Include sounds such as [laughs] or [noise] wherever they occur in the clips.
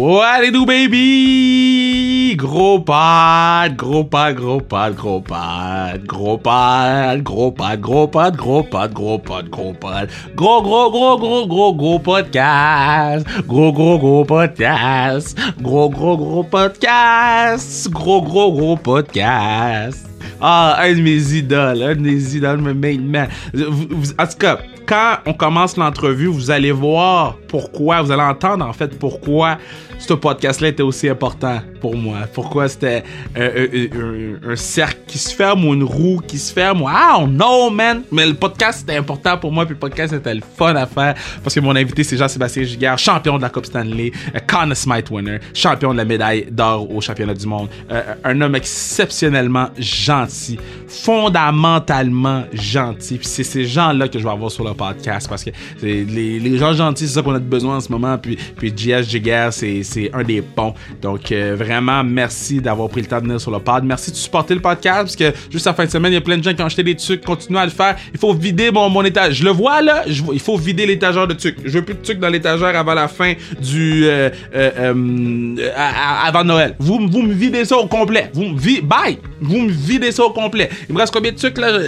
What it do, baby? Gros pad, gros pad, gros pad, gros pad, gros pad, gros pad, gros pad, gros pad, gros pad, gros pad, gros, gros, gros, gros, gros, gros podcast, gros, gros, gros podcast, gros, gros, gros podcast, gros, gros, gros podcast. Ah, un de mes idoles, un de mes idoles, me main man. En tout cas, quand on commence l'entrevue, vous allez voir pourquoi, vous allez entendre en fait pourquoi ce podcast-là était aussi important pour moi. Pourquoi c'était un, cercle qui se ferme ou une roue qui se ferme. Wow, no man! Mais le podcast c'était important pour moi, puis le podcast c'était le fun à faire parce que mon invité c'est Jean-Sébastien Giguère, champion de la Coupe Stanley, Conn Smythe winner, champion de la médaille d'or au championnat du monde. Euh, un homme exceptionnellement gentil, fondamentalement gentil. Puis c'est ces gens-là que je vais avoir sur le podcast parce que les, gens gentils, c'est ça qu'on a besoin en ce moment. Puis, puis JS Jiguer, c'est un des ponts. Donc, euh, vraiment, merci d'avoir pris le temps de venir sur le pod. Merci de supporter le podcast parce que juste la fin de semaine, il y a plein de gens qui ont acheté des trucs. Continuez à le faire. Il faut vider mon, mon étage. Je le vois là, il faut vider l'étagère de trucs. Je veux plus de trucs dans l'étagère avant la fin du. Euh, euh, avant Noël. Vous, vous me videz ça au complet. Vous me videz. Bye! Vous me videz ça au complet. Il me reste combien de trucs là?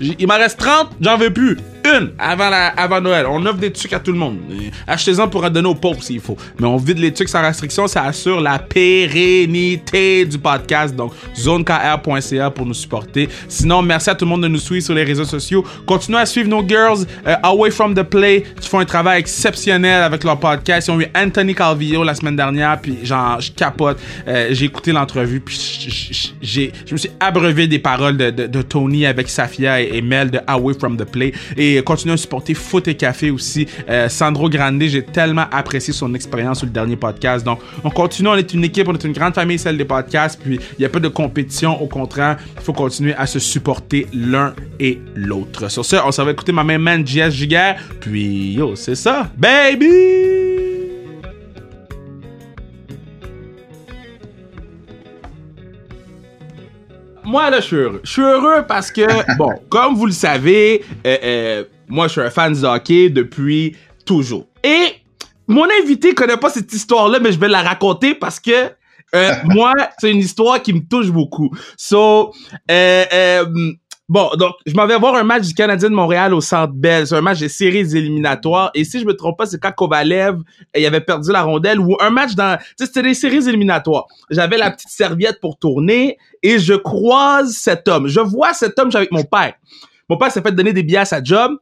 Il m'en reste 30, j'en veux plus une avant, la, avant Noël. On offre des trucs à tout le monde. Achetez-en pour en donner aux pauvres s'il faut. Mais on vide les trucs sans restriction. Ça assure la pérennité du podcast. Donc, zonekr.ca pour nous supporter. Sinon, merci à tout le monde de nous suivre sur les réseaux sociaux. Continuez à suivre nos girls euh, Away from the Play qui font un travail exceptionnel avec leur podcast. Ils ont eu Anthony Calvillo la semaine dernière. Puis, genre, je capote. Euh, j'ai écouté l'entrevue. Puis, je me suis abreuvé des paroles de, de, Tony avec Safia et, et Mel de Away from the Play. Continuez à supporter Foot et Café aussi. Euh, Sandro Grande, j'ai tellement apprécié son expérience sur le dernier podcast. Donc, on continue, on est une équipe, on est une grande famille, celle des podcasts. Puis, il n'y a pas de compétition. Au contraire, il faut continuer à se supporter l'un et l'autre. Sur ce, on s'en va écouter ma main man JS Giga. Puis, yo, c'est ça, baby! Moi, là, je suis heureux. Je suis heureux parce que, [laughs] bon, comme vous le savez, euh, euh, moi, je suis un fan de hockey depuis toujours. Et mon invité connaît pas cette histoire-là, mais je vais la raconter parce que euh, [laughs] moi, c'est une histoire qui me touche beaucoup. So, Bon, donc, je m'en vais voir un match du Canadien de Montréal au Centre Bell. C'est un match des séries éliminatoires. Et si je me trompe pas, c'est quand Kovalev, il avait perdu la rondelle ou un match dans, tu sais, c'était des séries éliminatoires. J'avais la petite serviette pour tourner et je croise cet homme. Je vois cet homme, avec mon père. Mon père s'est fait donner des billets à sa job.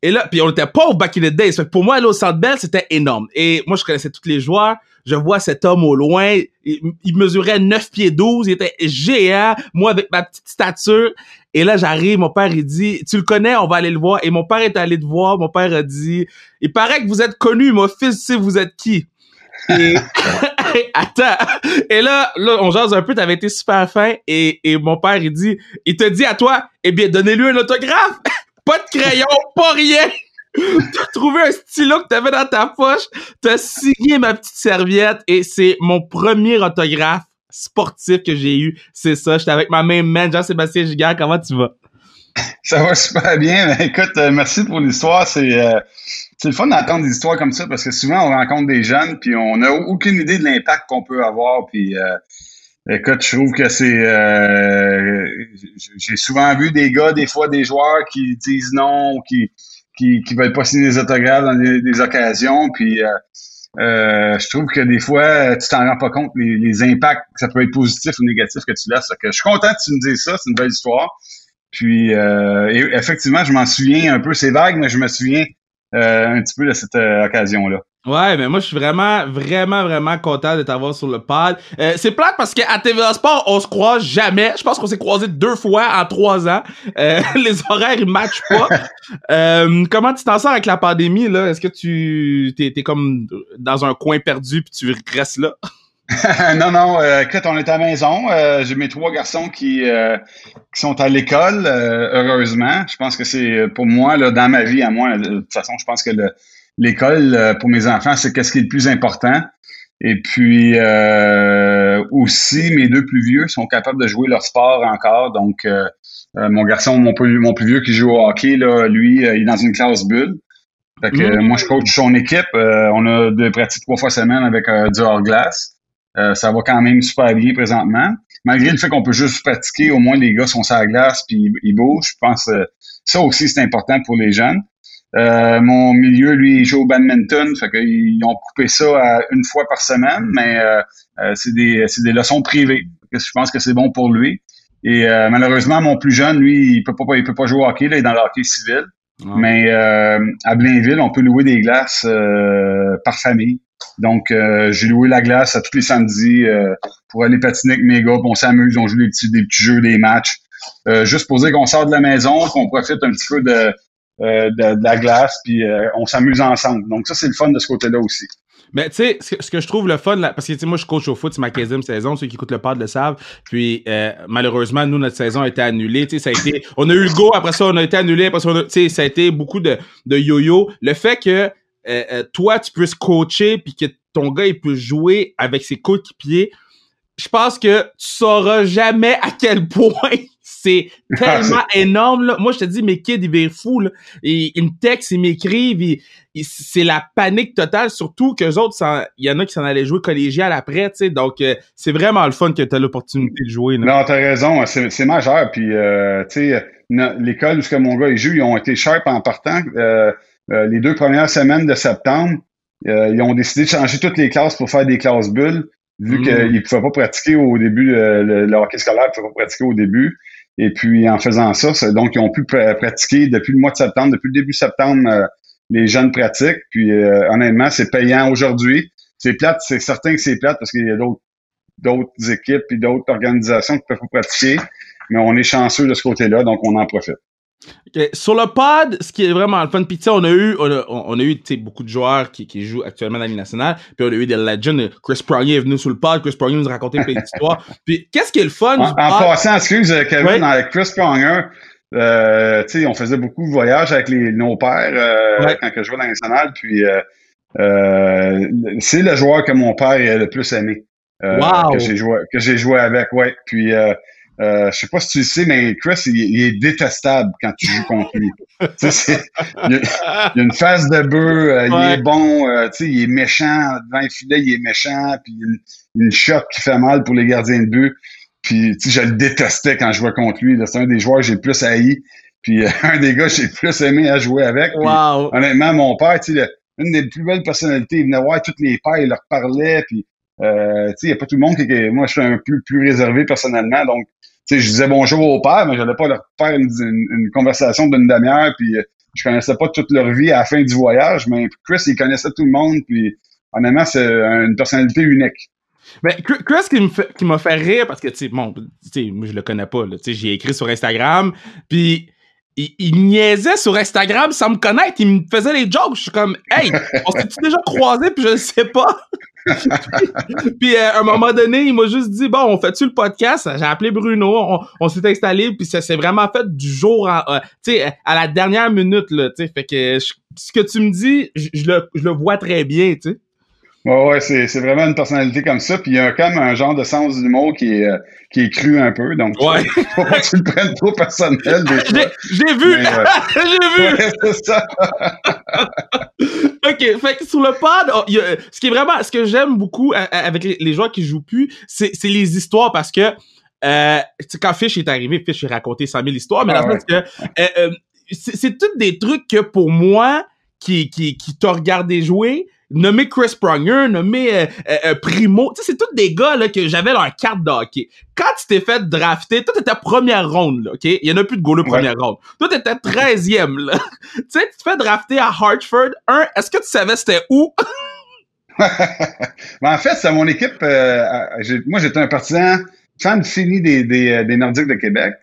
Et là, puis on était pauvres back in the days. Fait que pour moi, aller au Centre Bell, c'était énorme. Et moi, je connaissais tous les joueurs. Je vois cet homme au loin. Il, mesurait 9 pieds 12. Il était géant. Moi, avec ma petite stature. Et là, j'arrive. Mon père, il dit, tu le connais, on va aller le voir. Et mon père est allé te voir. Mon père a dit, il paraît que vous êtes connu. Mon fils, tu vous êtes qui? Et, [laughs] attends. Et là, là, on jase un peu, t'avais été super fin. Et, et mon père, il dit, il te dit à toi, eh bien, donnez-lui un autographe. pas de crayon, pas rien. T'as trouvé un stylo que t'avais dans ta poche, t'as signé ma petite serviette et c'est mon premier autographe sportif que j'ai eu. C'est ça, j'étais avec ma main man, Jean-Sébastien Giguère, comment tu vas? Ça va super bien. Écoute, euh, merci pour l'histoire. C'est euh, le fun d'entendre des histoires comme ça parce que souvent on rencontre des jeunes puis on n'a aucune idée de l'impact qu'on peut avoir. Puis euh, écoute, je trouve que c'est j'ai souvent vu des gars, des fois des joueurs qui disent non, qui qui, qui veulent pas signer des autographes dans des, occasions. Puis euh, euh, je trouve que des fois, tu t'en rends pas compte les, les, impacts, ça peut être positif ou négatif que tu laisses. Que je suis content que tu me dises ça, c'est une belle histoire. Puis euh, effectivement, je m'en souviens un peu, c'est vague, mais je me souviens un petit peu de cette occasion-là. Ouais, mais moi, je suis vraiment, vraiment, vraiment content de t'avoir sur le pod. Euh, c'est plate parce qu'à TVA Sport, on se croise jamais. Je pense qu'on s'est croisé deux fois en trois ans. Euh, [laughs] les horaires, ils matchent pas. [laughs] euh, comment tu t'en sors avec la pandémie, là? Est-ce que tu t'es, t'es comme dans un coin perdu puis tu restes là? [laughs] non, non, euh, écoute, on est à la maison. Euh, j'ai mes trois garçons qui, qui sont à l'école, heureusement. Je pense que c'est pour moi, là, dans ma vie à moi, de toute façon, je pense que le, l'école euh, pour mes enfants, c'est qu'est-ce qui est le plus important. Et puis euh, aussi, mes deux plus vieux sont capables de jouer leur sport encore. Donc, euh, mon garçon, mon plus, mon plus vieux qui joue au hockey, là, lui, il est dans une classe bulle. Fait que Mm. moi, je coach son équipe. Euh, on a des pratiques trois fois semaine avec euh, du hors-glace. Euh, ça va quand même super bien présentement. Malgré le fait qu'on peut juste pratiquer, au moins les gars sont sur la glace puis ils bougent. Je pense que ça aussi, c'est important pour les jeunes. Euh, mon milieu, lui, il joue au badminton. Fait qu'ils ont coupé ça à une fois par semaine, mais euh, euh, c'est des, c'est des leçons privées. Que Je pense que c'est bon pour lui. Et euh, malheureusement, mon plus jeune, lui, il peut pas, il peut pas jouer au hockey. Là, il est dans le hockey civil. Ah. Mais euh, à Blainville, on peut louer des glaces euh, par famille. Donc, euh, j'ai loué la glace à tous les samedis euh, pour aller patiner avec mes gars. puis on s'amuse, on joue des petits, des petits jeux, des matchs. Euh, juste pour dire qu'on sort de la maison, qu'on profite un petit peu de, euh, de, de la glace, puis euh, on s'amuse ensemble. Donc, ça, c'est le fun de ce côté-là aussi. Mais tu sais, ce, que- ce que je trouve le fun, là, parce que tu sais, moi je coach au foot, c'est ma 15e saison, ceux qui écoutent le pod le savent. Puis euh, malheureusement, nous, notre saison a été annulée. Tu sais, ça a été. On a eu le go, après ça, on a été annulé, après ça, on a- tu sais, ça a été beaucoup de, de yo-yo. Le fait que euh, euh, toi, tu puisses coacher puis que ton gars il peut jouer avec ses coéquipiers, je pense que tu sauras jamais à quel [laughs] point c'est tellement énorme. Là. Moi, je te dis, mes kids, ils virent fous. Là. Ils, ils me textent, ils m'écrivent. c'est la panique totale, surtout que autres, il y en a qui s'en allaient jouer collégial après. sais. Donc, euh, c'est vraiment le fun que tu as l'opportunité de jouer. Là. Non, t'as raison, c'est c'est majeur. Puis, euh, tu sais, l'école où ce que mon gars il joue, ils ont été sharp en partant. Euh, euh, les deux premières semaines de septembre, ils ont décidé de changer toutes les classes pour faire des classes bulles, vu Mm. qu'ils ne pouvaient pas pratiquer au début, euh, le, le hockey scolaire ne pouvait pas pratiquer au début. Et puis, en faisant ça, donc, ils ont pu pra- pratiquer depuis le mois de septembre, depuis le début septembre, euh, les jeunes pratiquent. Puis, euh, honnêtement, c'est payant aujourd'hui. C'est plate, c'est certain que c'est plate parce qu'il y a d'autres d'autres équipes et d'autres organisations qui peuvent pratiquer, mais on est chanceux de ce côté-là, donc on en profite. Sur le pod, ce qui est vraiment le fun, puis tu sais, on a eu, on a, on a eu beaucoup de joueurs qui, qui jouent actuellement dans la Ligue nationale, puis on a eu des legends. Chris Pronger est venu sur le pod, Chris Pronger nous a raconté plein d'histoires. [laughs] Puis qu'est-ce qui est le fun En, en passant, excuse euh, Kevin, avec Chris Pronger, euh, tu sais, on faisait beaucoup de voyages avec les, nos pères euh, quand je jouais dans la nationale, puis euh, c'est le joueur que mon père a le plus aimé. Wow. que j'ai joué que j'ai joué avec, ouais. Puis euh, je sais pas si tu le sais, mais Chris, il, il est détestable quand tu joues contre lui. [laughs] Tu sais, c'est- il, a, il a une face de bœuf, euh, il est bon, euh, tu sais, il est méchant devant le filet, il est méchant, puis il a une, une shot qui fait mal pour les gardiens de but. Puis tu sais, je le détestais quand je jouais contre lui. C'est un des joueurs que j'ai le plus haï. Puis euh, [laughs] un des gars que j'ai le plus aimé à jouer avec. Wow. honnêtement, mon père, tu sais, le- une des plus belles personnalités, il venait voir toutes les pères, il leur parlait, puis euh, tu sais, il n'y a pas tout le monde qui, qui- moi, je suis un peu plus réservé personnellement, donc sais, je disais bonjour au père, mais je n'allais pas leur faire une, une- conversation d'une demi-heure, puis euh, je connaissais pas toute leur vie à la fin du voyage, mais Chris, il connaissait tout le monde, puis honnêtement, c'est une personnalité unique. Mais Chris qui m'a fait rire parce que tu sais bon, moi je le connais pas tu sais j'ai écrit sur Instagram puis il, il niaisait sur Instagram sans me connaître, il me faisait les jokes, je suis comme hey, on s'est déjà croisé puis je le sais pas. [laughs] puis euh, à un moment donné, il m'a juste dit bon, on fait-tu le podcast? J'ai appelé Bruno, on, s'est installé. Puis ça s'est vraiment fait du jour en euh, tu sais à la dernière minute là, tu sais. Fait que ce que tu me dis, je, je le je le vois très bien, tu sais. Ouais, ouais, c'est, vraiment une personnalité comme ça. Puis il y a comme un genre de sens d'humour qui est, euh, qui est cru un peu. Donc, Ouais. [laughs] faut pas que tu le prennes trop personnel J'ai vu, ouais. [laughs] j'ai vu. Ouais, c'est ça. [laughs] OK, fait que sur le pod, oh, il y a- ce qui est vraiment, ce que j'aime beaucoup euh, avec les, les joueurs qui jouent plus, c'est les histoires parce que, euh, quand Fish est arrivé, Fish a raconté 100 000 histoires, mais Ah dans le sens que, euh, euh, c'est c'est tous des trucs que pour moi, qui, qui, qui t'a regardé jouer, nommé Chris Pronger, nommé euh, euh, euh, Primo, tu sais, c'est tous des gars là, que j'avais leur carte de hockey. Quand tu t'es fait drafter, toi t'étais première ronde, là, OK? Il y en a plus de goalers Ouais. première ronde. Toi t'étais 13e, là. [laughs] tu sais, tu te fais drafter à Hartford. Un, est-ce que tu savais c'était où? [laughs] Mais en fait, c'est mon équipe. euh, moi, j'étais un partisan fan fini des, des, euh, des Nordiques de Québec.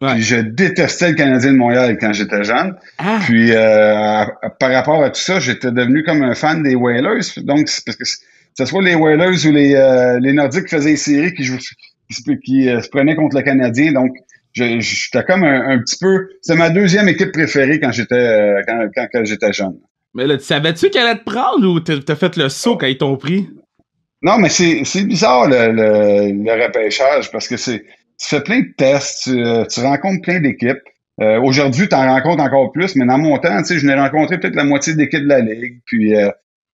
Ouais. Puis je détestais le Canadien de Montréal quand j'étais jeune. Ah, Puis euh, à- par rapport à tout ça, j'étais devenu comme un fan des Whalers. Donc, c'est parce que que ce soit les Whalers ou les, euh, les Nordiques qui faisaient les séries qui, jouent, qui, euh, se prenaient contre le Canadien. Donc, j'étais comme un, un petit peu. C'est ma deuxième équipe préférée quand j'étais quand, quand, quand j'étais jeune. mais là, tu savais-tu qu'elle allait te prendre ou t'as fait le saut quand ils t'ont pris? Non, mais c'est c'est bizarre le, le, le repêchage parce que c'est tu fais plein de tests, tu, euh, tu rencontres plein d'équipes. Euh, Aujourd'hui, tu en rencontres encore plus, mais dans mon temps, je n'ai rencontré peut-être la moitié de l'équipe de la Ligue. Puis euh,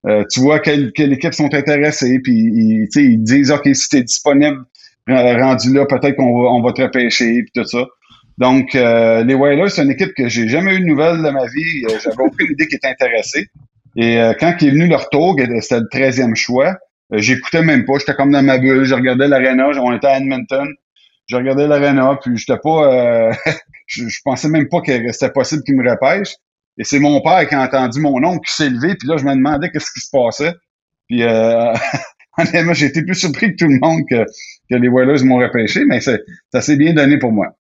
euh, tu vois quelles, quelles équipes sont intéressées, puis ils, ils disent OK, si tu es disponible rendu là, peut-être qu'on va, on va te repêcher, puis tout ça. Donc, euh, les Whalers, c'est une équipe que j'ai jamais eu de nouvelles de ma vie. J'avais aucune idée qu'ils étaient intéressés. Et quand il est venu leur tour, c'était le 13e choix, j'écoutais même pas. J'étais comme dans ma bulle. Je regardais l'aréna. On était à Edmonton. Je regardais l'aréna, puis j'étais pas... euh, [laughs] je, pensais même pas que c'était possible qu'ils me repêchent. Et c'est mon père qui a entendu mon oncle qui s'est levé, puis là, je me demandais qu'est-ce qui se passait. Puis, euh, [laughs] honnêtement, j'ai été plus surpris que tout le monde que, que les Whalers m'ont repêché, mais ça s'est bien donné pour moi.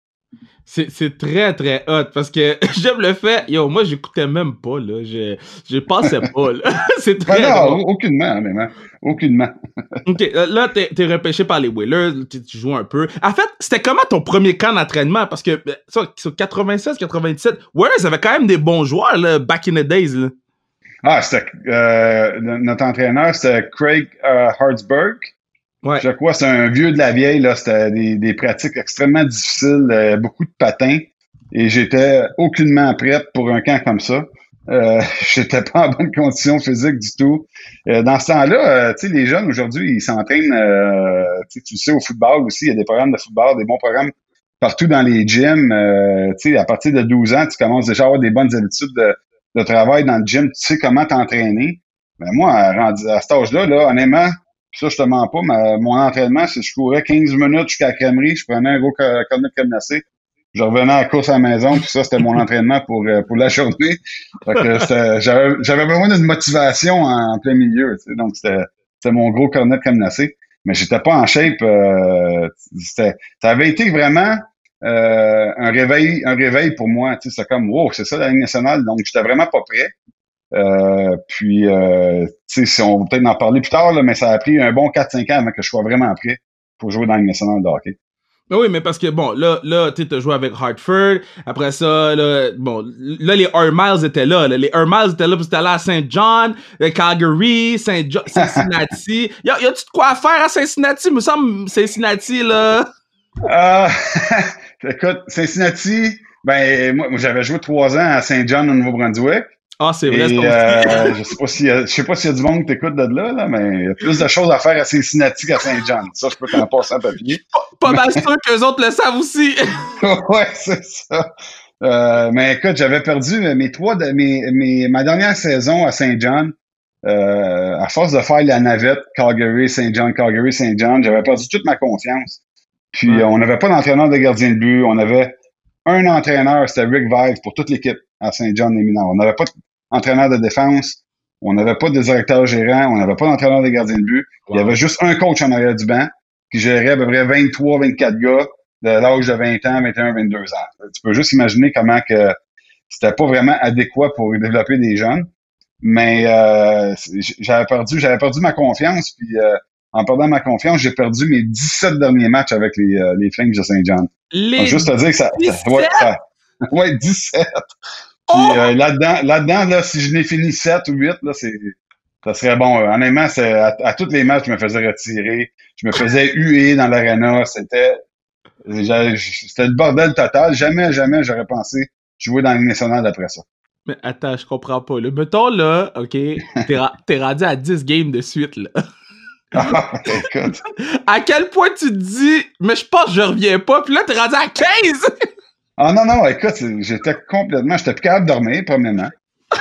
C'est, très très hot parce que [laughs] j'aime le fait. Yo, moi j'écoutais même pas là. Je, je pensais pas là. [laughs] c'est Ben très non, drôle. aucunement, honnêtement. Aucunement. [laughs] Ok, euh, là t'es, t'es repêché par les Whalers, tu, tu joues un peu. En fait, c'était comment ton premier camp d'entraînement? Parce que euh, ça, sur 96, 97, Whalers avait quand même des bons joueurs là, back in the days là. Ah, c'était euh, notre entraîneur, c'était Craig euh, Hartsburg. Je crois c'est un vieux de la vieille. Là, c'était des, des pratiques extrêmement difficiles, euh, beaucoup de patins. Et j'étais aucunement prête pour un camp comme ça. Euh, [laughs] j'étais pas en bonne condition physique du tout. Euh, dans ce temps-là, euh, tu sais, les jeunes aujourd'hui, ils s'entraînent, euh, tu sais, au football aussi, il y a des programmes de football, des bons programmes partout dans les gyms. Euh, tu sais, à partir de 12 ans, tu commences déjà à avoir des bonnes habitudes de, de travail dans le gym. Tu sais comment t'entraîner. Mais moi, rendu à cet âge-là, là, honnêtement, ça, je te mens pas, mais mon entraînement, c'est que je courais 15 minutes jusqu'à la crèmerie, je prenais un gros co- cornet de cadenacé, je revenais à la course à la maison, puis ça, c'était mon [laughs] entraînement pour, euh, pour la journée. Fait que c'était- j'avais besoin d'une motivation en, plein milieu, tu sais, donc c'était mon gros cornet de cadenacé. Mais j'étais pas en shape. euh, ça avait été vraiment euh, un réveil un réveil pour moi. Tu sais, c'est comme, wow, c'est ça la Ligue nationale. Donc, j'étais vraiment pas prêt. Euh, puis, euh, tu sais, si on va peut-être en parler plus tard, là, mais ça a pris un bon 4-5 ans avant que je sois vraiment prêt pour jouer dans la Ligue nationale de hockey. Ben oui, mais parce que bon, là, là, tu as joué avec Hartford. Après ça, là, bon, là, les Air Miles étaient là. là. Les Air Miles étaient là, puis c'était là à Saint John, euh, Calgary, Saint Jo- [laughs] Cincinnati. y a, y a-tu de quoi à faire à Cincinnati? me semble, Cincinnati, là. Euh, [laughs] écoute, Cincinnati, ben, moi, moi, j'avais joué trois ans à Saint John au Nouveau-Brunswick. Ah, c'est vrai, c'est Et euh, je sais pas si je sais pas s'il y a du monde qui t'écoute de là, là, mais il y a plus de choses à faire à Cincinnati qu'à Saint John. Ça, je peux t'en passer en papier. [laughs] Pas mal sûr qu'eux autres le savent aussi. [laughs] ouais, c'est ça. Euh, mais écoute, j'avais perdu mes trois de, mes, mes, ma dernière saison à Saint John. Euh, à force de faire la navette Calgary, Saint John, Calgary, Saint John, j'avais perdu toute ma confiance. Puis Ouais. on n'avait pas d'entraîneur de gardien de but. On avait un entraîneur, c'était Rick Vive pour toute l'équipe à Saint John les mineurs. On n'avait pas d'entraîneur de défense. On n'avait pas de directeur gérant. On n'avait pas d'entraîneur de gardien de but. Il y avait juste un coach en arrière du banc qui gérait à peu près 23, 24 gars de l'âge de 20 ans, 21, 22 ans. Tu peux juste imaginer comment que c'était pas vraiment adéquat pour développer des jeunes. Mais euh, j'avais perdu, j'avais perdu ma confiance, puis euh, en perdant ma confiance, j'ai perdu mes 17 derniers matchs avec les, euh, les Flames de Saint John. Les... Donc, juste te dire que ça, ça- [laughs] ouais, ça- ouais, 17. Puis Oh! euh, là-dedans, là-dedans, là, si je n'ai fini 7 ou 8, là, c'est, ça serait bon. Euh, Honnêtement, c'est, à, à tous les matchs, je me faisais retirer. Je me faisais huer dans l'arena. C'était, c'était le bordel total. Jamais, jamais j'aurais pensé jouer dans Ligue nationale après ça. Mais attends, je comprends pas. Là. Mettons là, ok, t'es, ra- rendu à 10 games de suite. Là. [laughs] Ah, écoute. À quel point tu te dis, mais je pense que je reviens pas, puis là t'es rendu à 15! Ah non, non, écoute, j'étais complètement, j'étais plus capable de dormir, premièrement.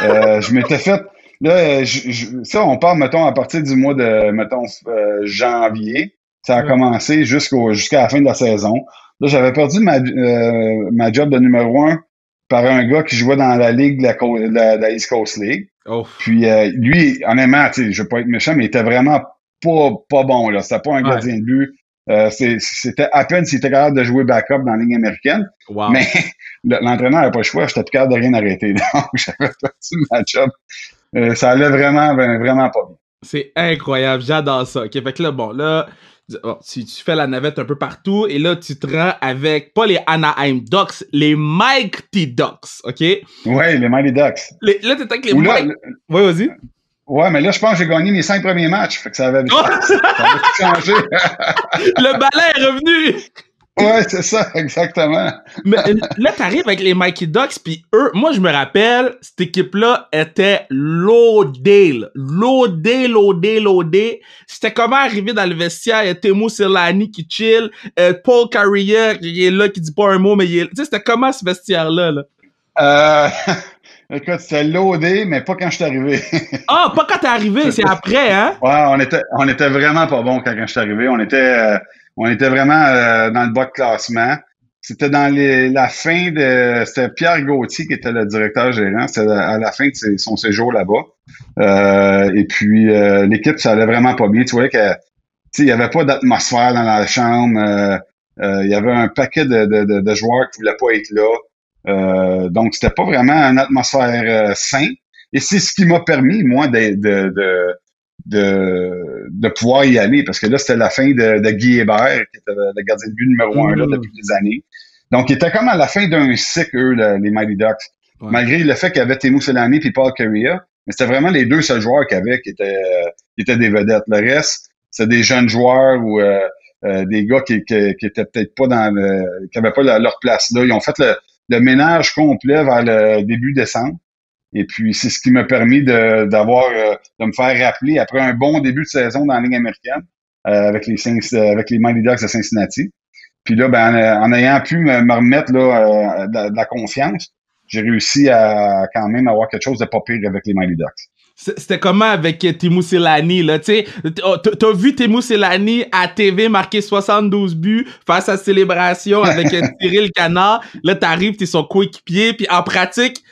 Euh, je m'étais fait, là, je- je- ça, on parle, mettons, à partir du mois de, mettons, euh, janvier. Ça a Ouais. commencé jusqu'au, jusqu'à la fin de la saison. Là, j'avais perdu ma, euh, ma job de numéro un par un gars qui jouait dans la ligue de la, de la, de la East Coast League. Oh. Puis euh, lui, honnêtement, je veux pas être méchant, mais il était vraiment pas, pas bon. là. C'était pas un Ouais. gardien de but. Euh, c'était à peine s'il était capable de jouer backup dans la ligne américaine. Wow. Mais [laughs] le- l'entraîneur n'avait pas le choix, j'étais plus capable de rien arrêter. [laughs] Donc, j'avais perdu ma job. Euh, ça allait vraiment, vraiment pas bien. C'est incroyable, j'adore ça. Fait que là, bon, là, bon, tu, tu fais la navette un peu partout et là, tu te rends avec, pas les Anaheim Ducks, les Mighty Ducks, ok? Ouais, les Mighty Ducks. Les- là, t'es avec les Mighty... Ouais, vas-y. Ouais, mais là, je pense que j'ai gagné mes cinq premiers matchs. Fait que ça avait, [laughs] Oh! ça avait tout changé. [laughs] Le balai est revenu! Ouais, c'est ça, exactement. Mais là, t'arrives avec les Mikey Ducks, puis eux, moi, je me rappelle, cette équipe-là était loadée, loadée, loadée, loadée. C'était comment arriver dans le vestiaire, il y a Temo Serlani qui chill, euh, Paul Carrier qui est là, qui dit pas un mot, mais il est... Tu sais, c'était comment ce vestiaire-là, là? Euh... [laughs] Écoute, c'était loadé, mais pas quand je suis arrivé. [laughs] ah, pas quand t'es arrivé, c'est après, hein? Ouais, on était, on était vraiment pas bon quand, quand je suis arrivé. On était, euh, on était vraiment euh, dans le bas de classement. C'était dans les, la fin de, c'était Pierre Gauthier qui était le directeur gérant. C'était à la fin de son séjour là-bas. Euh, et puis l'équipe, ça allait vraiment pas bien. Tu voyais que, il y avait pas d'atmosphère dans la chambre. il y avait un paquet de, de, de joueurs qui voulaient pas être là. Euh, donc, c'était pas vraiment une atmosphère euh, sain. Et c'est ce qui m'a permis, moi, de, de, de, de, pouvoir y aller, parce que là, c'était la fin de, de Guy Hébert, qui était le gardien de but numéro un là, mm. depuis des années. Donc, il était comme à la fin d'un cycle, eux, les Mighty Ducks. Malgré le fait qu'il y avait Temu Selani et Paul Carrier, mais c'était vraiment les deux seuls joueurs qu'il y avait qui étaient, euh, qui étaient des vedettes. Le reste, c'est des jeunes joueurs ou euh, des gars qui, qui, qui étaient peut-être pas dans le, qui avaient pas leur place là. Ils ont fait le, le ménage complet vers le début décembre. Et puis, c'est ce qui m'a permis de, d'avoir, euh, de me faire rappeler après un bon début de saison dans la Ligue américaine euh, avec les euh, avec les Mighty Ducks de Cincinnati. Puis là, ben, en, ayant pu me, remettre là, de, la confiance, j'ai réussi à quand même avoir quelque chose de pas pire avec les Mighty Ducks. C'était comment avec Timo Selani, là, tu sais, oh, t'as vu Timo Selani à TV marquer 72 buts face à Célébration avec [laughs] Cyril Canard, là, t'arrives, t'es son coéquipier, puis en pratique,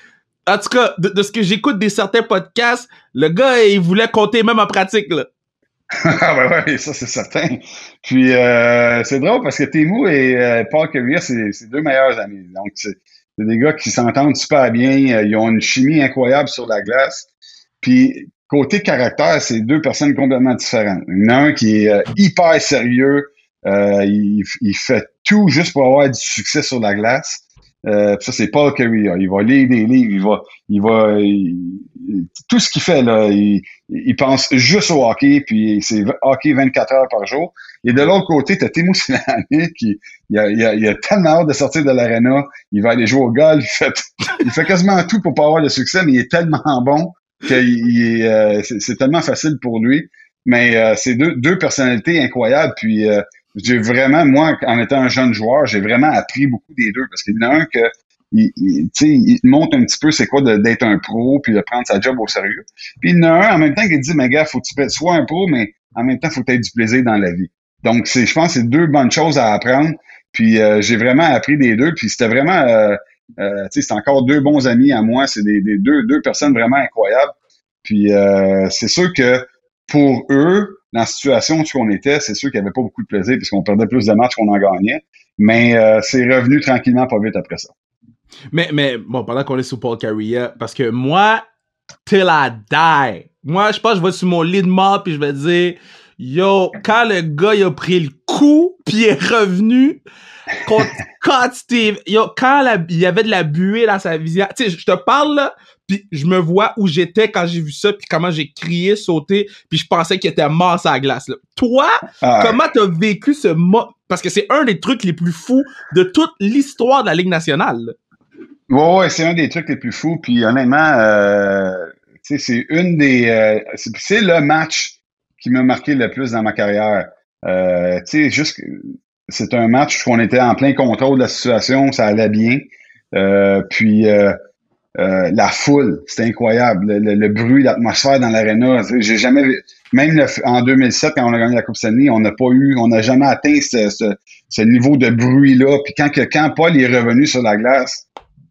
en tout cas, de, ce que j'écoute des certains podcasts, le gars, il voulait compter même en pratique, là. ah ben ouais, ça c'est certain. Puis euh, c'est drôle parce que Timo et euh, Paul Carrier, c'est deux meilleurs amis. Donc c'est des gars qui s'entendent super bien, ils ont une chimie incroyable sur la glace. Puis côté caractère, c'est deux personnes complètement différentes. Il y en a un qui est euh, hyper sérieux, euh, il, fait tout juste pour avoir du succès sur la glace. Euh, ça, c'est Paul Curry. Il va lire des livres, il va, il va, tout ce qu'il fait là, il, pense juste au hockey, puis c'est hockey 24 heures par jour. Et de l'autre côté, t'as Timo [laughs] Sinani qui, il a, il, a, tellement hâte de sortir de l'aréna. Il va aller jouer au golf. Il fait, il fait quasiment tout pour pas avoir le succès, mais il est tellement bon euh, c'est tellement facile pour lui. Mais euh, c'est deux, deux personnalités incroyables. Puis euh, j'ai vraiment, moi, en étant un jeune joueur, j'ai vraiment appris beaucoup des deux. Parce qu'il y en a un que il, il, il montre un petit peu c'est quoi d'être un pro puis de prendre sa job au sérieux. Puis il y en a un en même temps qui dit mais gars, faut que tu sois un pro, mais en même temps, faut que tu aies du plaisir dans la vie. Donc, c'est, je pense que c'est deux bonnes choses à apprendre. Puis j'ai vraiment appris des deux. Puis c'était vraiment euh, c'est encore deux bons amis à moi. C'est des, deux, personnes vraiment incroyables. Puis euh, c'est sûr que pour eux, dans la situation où on était, c'est sûr qu'il n'y avait pas beaucoup de plaisir puisqu'on perdait plus de matchs qu'on en gagnait. Mais euh, c'est revenu tranquillement pas vite après ça. Mais, mais bon, pendant qu'on est sur Paul Carrier, parce que moi, till I die, moi, je pense que je vais sur mon lit de mort puis je vais dire, yo, quand le gars il a pris le coup puis est revenu, quand Steve, yo, quand il y avait de la buée dans sa visière, tu sais, je te parle là, puis je me vois où j'étais quand j'ai vu ça, puis comment j'ai crié, sauté, puis je pensais qu'il était mort sur la glace. Là. Toi, ah comment t'as vécu ce mot Parce que c'est un des trucs les plus fous de toute l'histoire de la Ligue nationale. Ouais, ouais, c'est un des trucs les plus fous. Puis honnêtement, euh, c'est une des, euh, c'est le match qui m'a marqué le plus dans ma carrière. Euh, tu sais, juste c'est un match où on était en plein contrôle de la situation, ça allait bien. Euh, puis euh, euh, la foule, c'était incroyable. Le, bruit, l'atmosphère dans l'aréna. J'ai jamais vu. Même en 2007, quand on a gagné la Coupe Stanley, on n'a pas eu, on n'a jamais atteint ce, niveau de bruit-là. Puis quand, quand Paul est revenu sur la glace,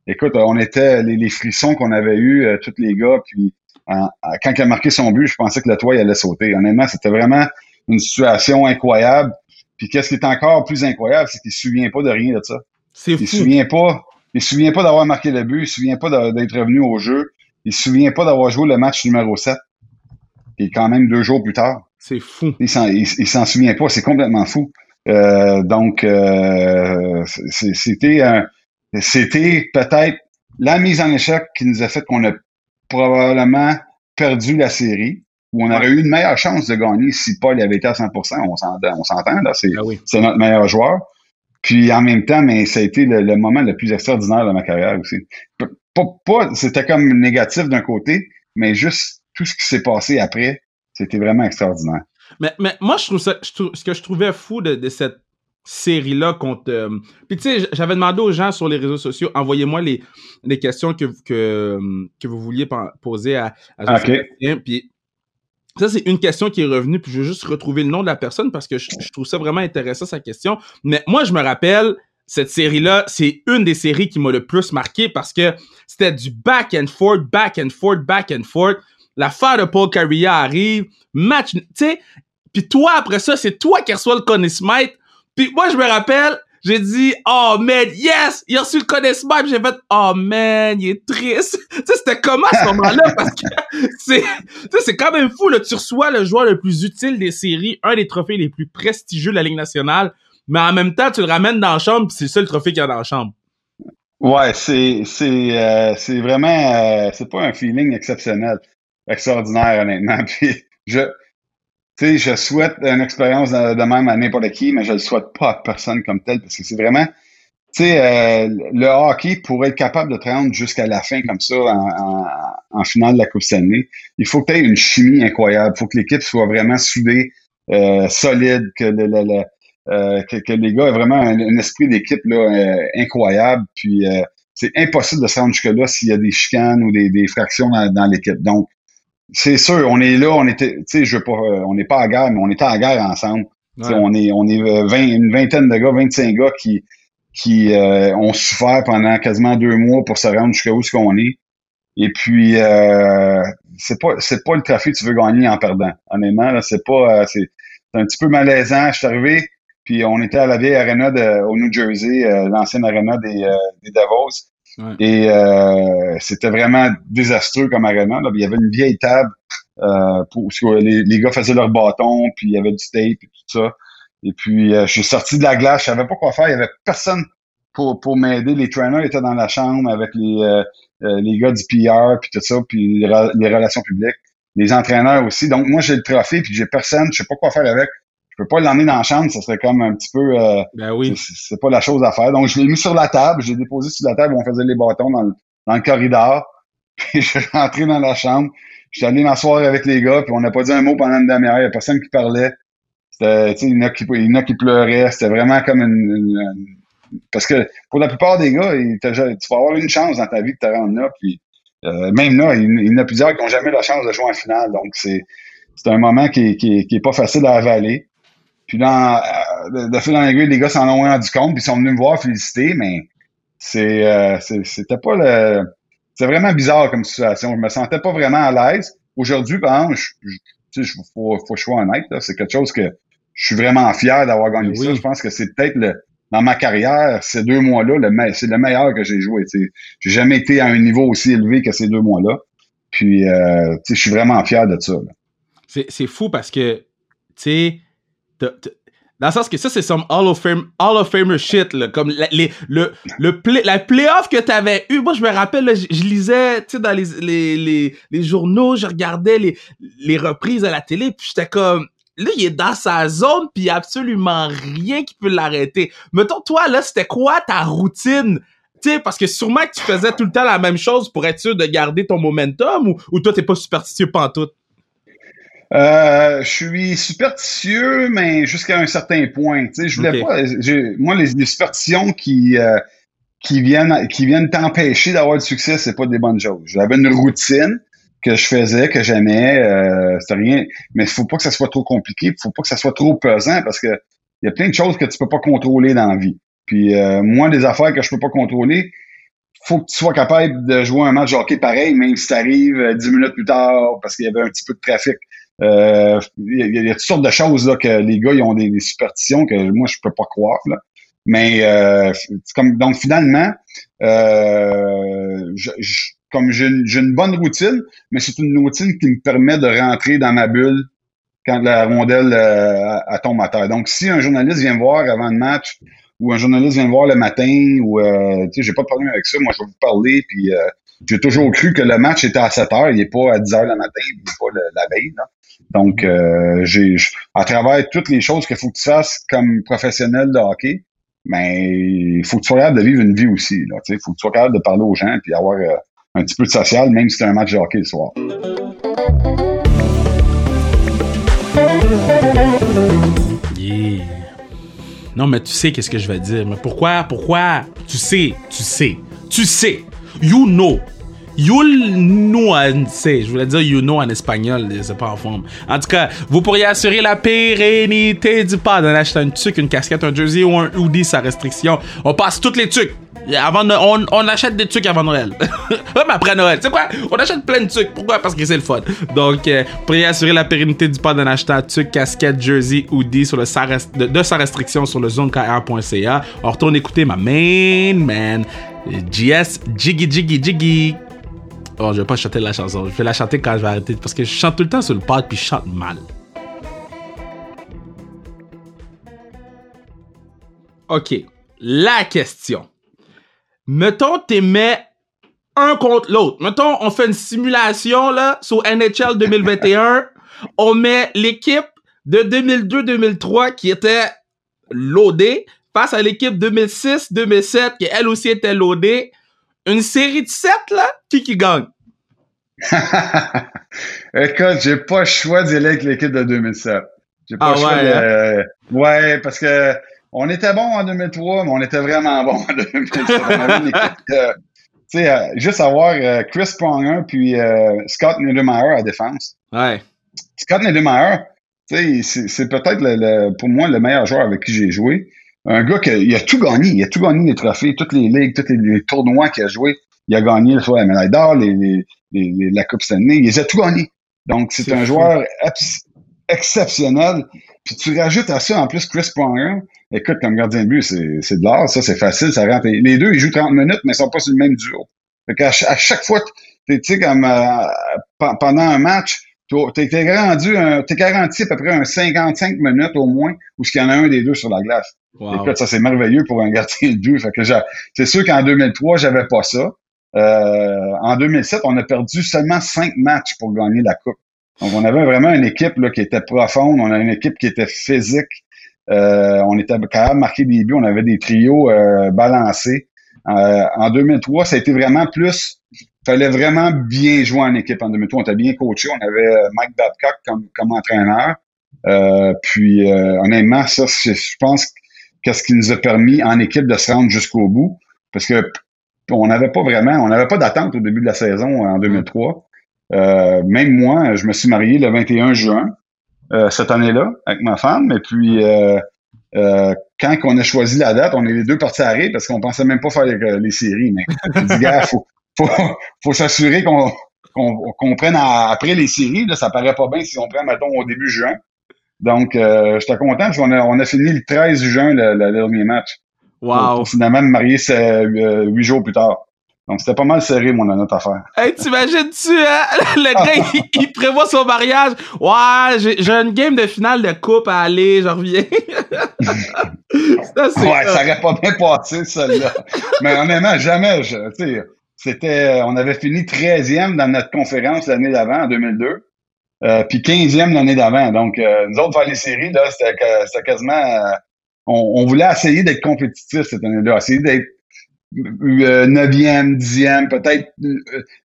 écoute, on était les, frissons qu'on avait eus, tous les gars. Puis quand il a marqué son but, je pensais que le toit il allait sauter. Honnêtement, c'était vraiment une situation incroyable. Puis qu'est-ce qui est encore plus incroyable, c'est qu'il se souvient pas de rien de ça. C'est fou. Il se souvient pas. Il se souvient pas d'avoir marqué le but. Il se souvient pas d'être revenu au jeu. Il se souvient pas d'avoir joué le match numéro 7. Et quand même deux jours plus tard. C'est fou. Il s'en souvient pas. C'est complètement fou. Euh, donc, euh, c'était c'était peut-être la mise en échec qui nous a fait qu'on a probablement perdu la série où on aurait eu une meilleure chance de gagner si Paul avait été à 100% On s'entend, là. C'est, ah c'est notre meilleur joueur. Puis en même temps, mais ça a été le, moment le plus extraordinaire de ma carrière aussi. Pas, c'était comme négatif d'un côté, mais juste tout ce qui s'est passé après, c'était vraiment extraordinaire. Mais, mais moi, je trouve ça, ce que je trouvais fou de, cette série-là contre. Euh, puis tu sais, j'avais demandé aux gens sur les réseaux sociaux, envoyez-moi les, les questions que, que, que vous vouliez poser à, à Puis ça, c'est une question qui est revenue, puis je veux juste retrouver le nom de la personne parce que je, trouve ça vraiment intéressant, sa question. Mais moi, je me rappelle, cette série-là, c'est une des séries qui m'a le plus marqué parce que c'était du back and forth, back and forth, back and forth. L'affaire de Paul Carrier arrive, match, tu sais, puis toi, après ça, c'est toi qui reçois le Connie Smite. Puis moi, je me rappelle, j'ai dit, oh man, yes, il a reçu le connaissement, j'ai fait, oh man, il est triste. [laughs] tu sais, c'était comment à ce moment-là? Parce que [laughs] c'est, c'est quand même fou, là. Tu reçois le joueur le plus utile des séries, un des trophées les plus prestigieux de la Ligue nationale, mais en même temps, tu le ramènes dans la chambre, c'est le seul trophée qu'il y a dans la chambre. Ouais, c'est, c'est, euh, c'est vraiment, euh, c'est pas un feeling exceptionnel, extraordinaire, honnêtement. [laughs] Puis, je, tu sais, je souhaite une expérience de, même à n'importe qui, mais je le souhaite pas à personne comme tel parce que c'est vraiment, tu sais, euh, le hockey pour être capable de te rendre jusqu'à la fin comme ça en, finale de la Coupe Stanley, il faut que tu aies une chimie incroyable, il faut que l'équipe soit vraiment soudée, euh, solide, que, le, euh, que, les gars aient vraiment un, esprit d'équipe là incroyable, puis c'est impossible de se rendre jusque-là s'il y a des chicanes ou des, fractions dans, dans l'équipe. Donc, c'est sûr, on est là, on était, tu sais, je veux pas, euh, on n'est pas à guerre, mais on était à guerre ensemble. On est, on est 20, une vingtaine de gars, 25 gars qui, qui euh, ont souffert pendant quasiment deux mois pour se rendre jusqu'à où ce qu'on est. Et puis, euh, c'est pas, c'est pas le trophée que tu veux gagner en perdant. Honnêtement, là, c'est pas, euh, c'est, un petit peu malaisant. Je suis arrivé, puis on était à la vieille arena de, au New Jersey, l'ancienne arena des, des Davos. Et euh, c'était vraiment désastreux comme arena. Il y avait une vieille table euh, pour les, les, gars faisaient leur bâton, puis il y avait du tape et tout ça. Et puis euh, je suis sorti de la glace, je savais pas quoi faire, il y avait personne pour, pour m'aider. Les trainers étaient dans la chambre avec les, euh, euh, les gars du PR puis tout ça, puis les, les, relations publiques, les entraîneurs aussi. Donc moi j'ai le trophée puis j'ai personne, je sais pas quoi faire avec je peux pas l'emmener dans la chambre, ça serait comme un petit peu euh, ben oui. c'est pas la chose à faire. Donc je l'ai mis sur la table, je l'ai déposé sur la table où on faisait les bâtons dans le, dans le corridor. [laughs] Puis je suis rentré dans la chambre. Je suis allé m'asseoir avec les gars, puis on n'a pas dit un mot pendant une demi-heure. Il n'y a personne qui parlait. C'était, il y en a qui, il y en a qui pleuraient. C'était vraiment comme une, Parce que pour la plupart des gars, tu vas avoir une chance dans ta vie de te rendre là. Puis euh, même là, il, il y en a plusieurs qui n'ont jamais la chance de jouer en finale. Donc c'est, c'est un moment qui, qui, qui est pas facile à avaler. Puis là, euh, de, fil en aiguille, les gars s'en ont rendu compte, puis ils sont venus me voir féliciter, mais c'est euh, c'était pas le. C'est vraiment bizarre comme situation. Je me sentais pas vraiment à l'aise. Aujourd'hui, par exemple, je, je, faut, faut que je sois honnête, c'est quelque chose que je suis vraiment fier d'avoir gagné ben ça. Je pense que c'est peut-être le dans ma carrière, ces deux mois-là, le c'est le meilleur que j'ai joué. J'ai jamais été à un niveau aussi élevé que ces deux mois-là. Puis, euh, je suis vraiment fier de ça. C'est fou parce que, tu sais, dans le sens que ça, c'est some Hall of, Fame, of Famer shit, là, comme la, les, le, le play, la playoff que t'avais eu. Moi, je me rappelle, je, lisais, tu dans les, les, les, journaux, je regardais les, les reprises à la télé, puis j'étais comme, là, il est dans sa zone, puis absolument rien qui peut l'arrêter. Mettons, toi, là, c'était quoi ta routine? Parce que sûrement que tu faisais tout le temps la même chose pour être sûr de garder ton momentum, ou, ou toi, t'es pas superstitieux pantoute? Euh, je suis superstitieux, mais jusqu'à un certain point. Tu sais, je voulais pas. Moi, les, superstitions qui euh, qui viennent qui viennent t'empêcher d'avoir du succès, c'est pas des bonnes choses. J'avais une routine que je faisais, que j'aimais. Euh, c'était rien. Mais il faut pas que ça soit trop compliqué. Il faut pas que ça soit trop pesant parce que il y a plein de choses que tu peux pas contrôler dans la vie. Puis euh, moi, des affaires que je peux pas contrôler, faut que tu sois capable de jouer un match de hockey pareil, même si tu arrives euh, dix minutes plus tard parce qu'il y avait un petit peu de trafic. Euh, il y, a toutes sortes de choses là, que les gars ils ont des, superstitions que moi je peux pas croire. Là. Mais euh, comme donc finalement, euh, je, comme j'ai une, bonne routine, mais c'est une routine qui me permet de rentrer dans ma bulle quand la rondelle euh, tombe à terre. Donc si un journaliste vient me voir avant le match ou un journaliste vient me voir le matin ou euh, tu sais j'ai pas de problème avec ça, moi je vais vous parler puis euh, j'ai toujours cru que le match était à 7 heures, il n'est pas à 10 heures le matin, il n'est pas la veille. Là. Donc, euh, j'ai à travers toutes les choses qu'il faut que tu fasses comme professionnel de hockey, mais il faut que tu sois capable de vivre une vie aussi. Il faut que tu sois capable de parler aux gens puis avoir euh, un petit peu de social, même si c'est un match de hockey le soir. Yeah. Non, mais tu sais qu'est-ce que je vais dire. Mais pourquoi, pourquoi? Tu sais, tu sais, tu sais. You know. You'll know, je voulais dire you know en espagnol, c'est pas en forme. En tout cas, vous pourriez assurer la pérennité du pod en achetant une tuque, une casquette, un jersey ou un hoodie sans restriction. On passe toutes les tuques. Avant on, on, achète des trucs avant Noël. [laughs] Même après Noël. Sais quoi? On achète plein de trucs. Pourquoi? Parce que c'est le fun. Donc, euh, pour y assurer la pérennité du pod en achetant tuc, casquette, jersey, hoodie sur le de, de, sa restriction sur le zonekr.ca. On retourne écouter ma main man, JS Jiggy Jiggy Jiggy. Oh, je vais pas chanter la chanson. Je vais la chanter quand je vais arrêter. Parce que je chante tout le temps sur le pod puis je chante mal. Ok. La question. Mettons, t'es mets un contre l'autre. Mettons, on fait une simulation, là, sur NHL 2021. on met l'équipe de 2002-2003 qui était loadée face à l'équipe 2006-2007 qui elle aussi était loadée une série de 7, là, qui qui gagne? [laughs] Écoute, j'ai pas le choix d'y aller avec l'équipe de 2007. J'ai pas ah, le choix ouais, de... Hein? ouais, parce que on était bon en 2003, mais on était vraiment bon en 2007. on avait une équipe tu sais, euh, juste avoir euh, Chris Pronger puis euh, Scott Niedermayer à défense. Ouais. Scott Niedermayer, tu sais, c'est peut-être le, pour moi le meilleur joueur avec qui j'ai joué un gars qui a, a tout gagné. Il a tout gagné les trophées, toutes les ligues, tous les, tournois qu'il a joué. Il a gagné soit la médaille d'or, les, les, la Coupe Stanley. Il les a tout gagné. Donc, c'est un joueur exceptionnel. Puis tu rajoutes à ça, en plus, Chris Pronger. Écoute, comme gardien de but, c'est de l'art. Ça, c'est facile. Ça rentre. Les deux, ils jouent 30 minutes, mais ils sont pas sur le même duo. Fait qu'à à chaque fois, tu sais, comme euh, pendant un match, t'es garanti, t'es garanti à peu près un 55 minutes au moins, où il y en a un des deux sur la glace. Écoute, ça c'est merveilleux pour un gardien de but. Fait que c'est sûr qu'en 2003, j'avais pas ça. Euh, en 2007, on a perdu seulement cinq matchs pour gagner la coupe. Donc, on avait vraiment une équipe là, qui était profonde. On avait une équipe qui était physique. Euh, on était capable de marquer des buts. On avait des trios euh, balancés. en 2003, ça a été vraiment plus fallait vraiment bien jouer en équipe en 2003. On était bien coaché. On avait euh, Mike Babcock comme, comme entraîneur. Euh, puis euh, honnêtement, ça, je pense qu'est-ce qui nous a permis en équipe de se rendre jusqu'au bout? Parce que on n'avait pas vraiment, on n'avait pas d'attente au début de la saison en 2003. Euh, même moi, je me suis marié le 21 juin cette année-là avec ma femme. Et puis quand on a choisi la date, on est les deux partis à parce qu'on pensait même pas faire les, séries. Mais gars, faut, faut, [laughs] faut s'assurer qu'on qu'on prenne après les séries. Là, ça paraît pas bien si on prend, mettons, au début juin. Donc, euh, j'étais content parce qu'on a, on a fini le 13 juin, le, le dernier match. Wow. Pour, finalement me marier euh, huit jours plus tard. Donc, c'était pas mal serré, mon notre affaire. Hey, t'imagines-tu, hein? [laughs] Le gars, il, prévoit son mariage. Ouais, j'ai une game de finale de coupe à aller, je reviens. [laughs] ça, ouais, ça aurait pas bien passé, celle-là. Mais honnêtement, jamais, tu sais, c'était, on avait fini 13e dans notre conférence l'année d'avant, en 2002. Euh, puis 15e l'année d'avant. Donc, euh, nous autres, faire les séries, là, c'était, quasiment... Euh, on, voulait essayer d'être compétitif cette année-là, essayer d'être 9e, 10e, peut-être, tu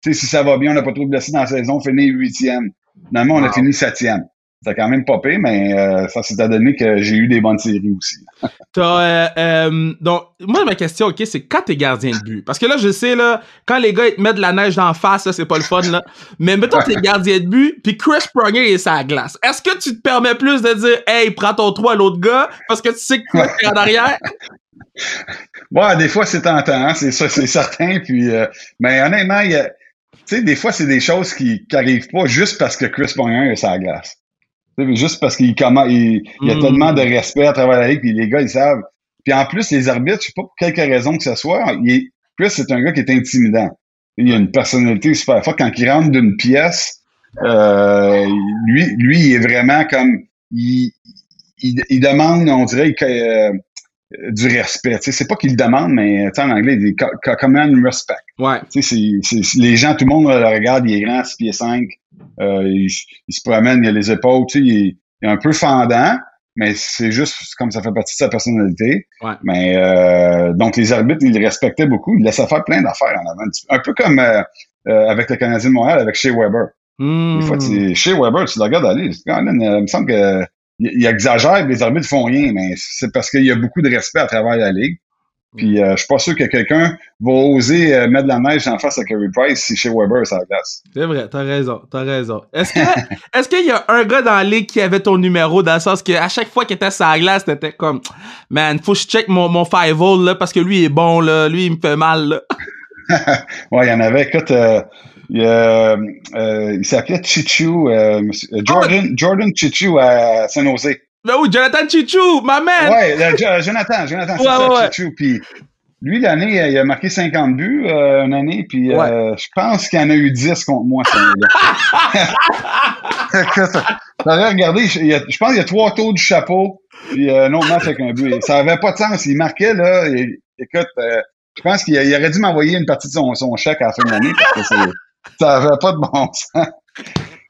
sais, si ça va bien, on n'a pas trop blessé dans la saison, finir 8e. Finalement, on a fini 7e. C'était quand même pas pire, mais euh, ça s'est donné que j'ai eu des bonnes séries aussi. [laughs] Euh, euh, donc, moi, ma question, OK, c'est quand t'es gardien de but? Parce que là, je sais, là, quand les gars, ils te mettent de la neige dans la face, c'est pas le fun, là. Mais mettons t'es gardien de but, puis Chris Pronger est sa glace. Est-ce que tu te permets plus de dire, hey, prends ton trou à l'autre gars, parce que tu sais que Chris est en arrière? Ouais, des fois, c'est tentant, hein, c'est ça, c'est certain. Puis, mais honnêtement, il y a, tu sais, des fois, c'est des choses qui, qui arrivent pas juste parce que Chris Pronger est sa glace juste parce qu'il il, il y a mm. tellement de respect à travers la ligue, puis les gars, ils savent. Puis en plus, les arbitres, je sais pas pour quelque raison que ce soit, il Chris, c'est un gars qui est intimidant. Il a une personnalité super forte. Quand il rentre d'une pièce, euh, lui, lui, il est vraiment comme... Il, il, demande, on dirait, euh, du respect. C'est pas qu'il demande, mais en anglais, il dit command respect. Ouais. les gens, tout le monde le regarde, il est grand, 6 pieds 5. Euh, il, se promène, il a les épaules, il est, il est un peu fendant, mais c'est juste comme ça fait partie de sa personnalité. Ouais. Mais euh, donc les arbitres, ils le respectaient beaucoup, ils laissaient faire plein d'affaires en avant. Un peu comme euh, euh, avec le Canadien de Montréal, avec Shea Weber. Hmm. Des fois, tu, Shea Weber, tu le regardes aller, quand même, euh, il me semble que il, il exagère, les arbitres font rien, mais c'est parce qu'il y a beaucoup de respect à travers la ligue. Puis euh, je suis pas sûr que quelqu'un va oser euh, mettre de la neige en face à Carey Price si chez Weber ça glace. C'est vrai, t'as raison, t'as raison. Est-ce que [laughs] est-ce qu'il y a un gars dans la ligue qui avait ton numéro dans le sens que à chaque fois qu'il était sur la glace, t'étais comme Man, faut que je check mon, mon five là parce que lui il est bon là, lui il me fait mal là. [laughs] ouais, il y en avait, écoute, euh, il, il s'appelait Chichu, euh, Jordan, Jordan Chichu à San Jose. Mais oui, Jonathan Chichou, ma man! Ouais, euh, Jo- Jonathan, Jonathan, c'est Ouais, ouais. Chichu. Puis lui, l'année, euh, il a marqué 50 buts euh, une année, puis euh, je pense qu'il en a eu 10 contre moi cette année-là. [laughs] J'avais regardé, je, pense qu'il y a trois tours du chapeau, puis euh, autre match avec un but. Ça avait pas de sens. Il marquait, là, et- écoute, euh, je pense qu'il aurait dû m'envoyer une partie de son, son chèque à la fin de l'année, parce que ça avait pas de bon sens.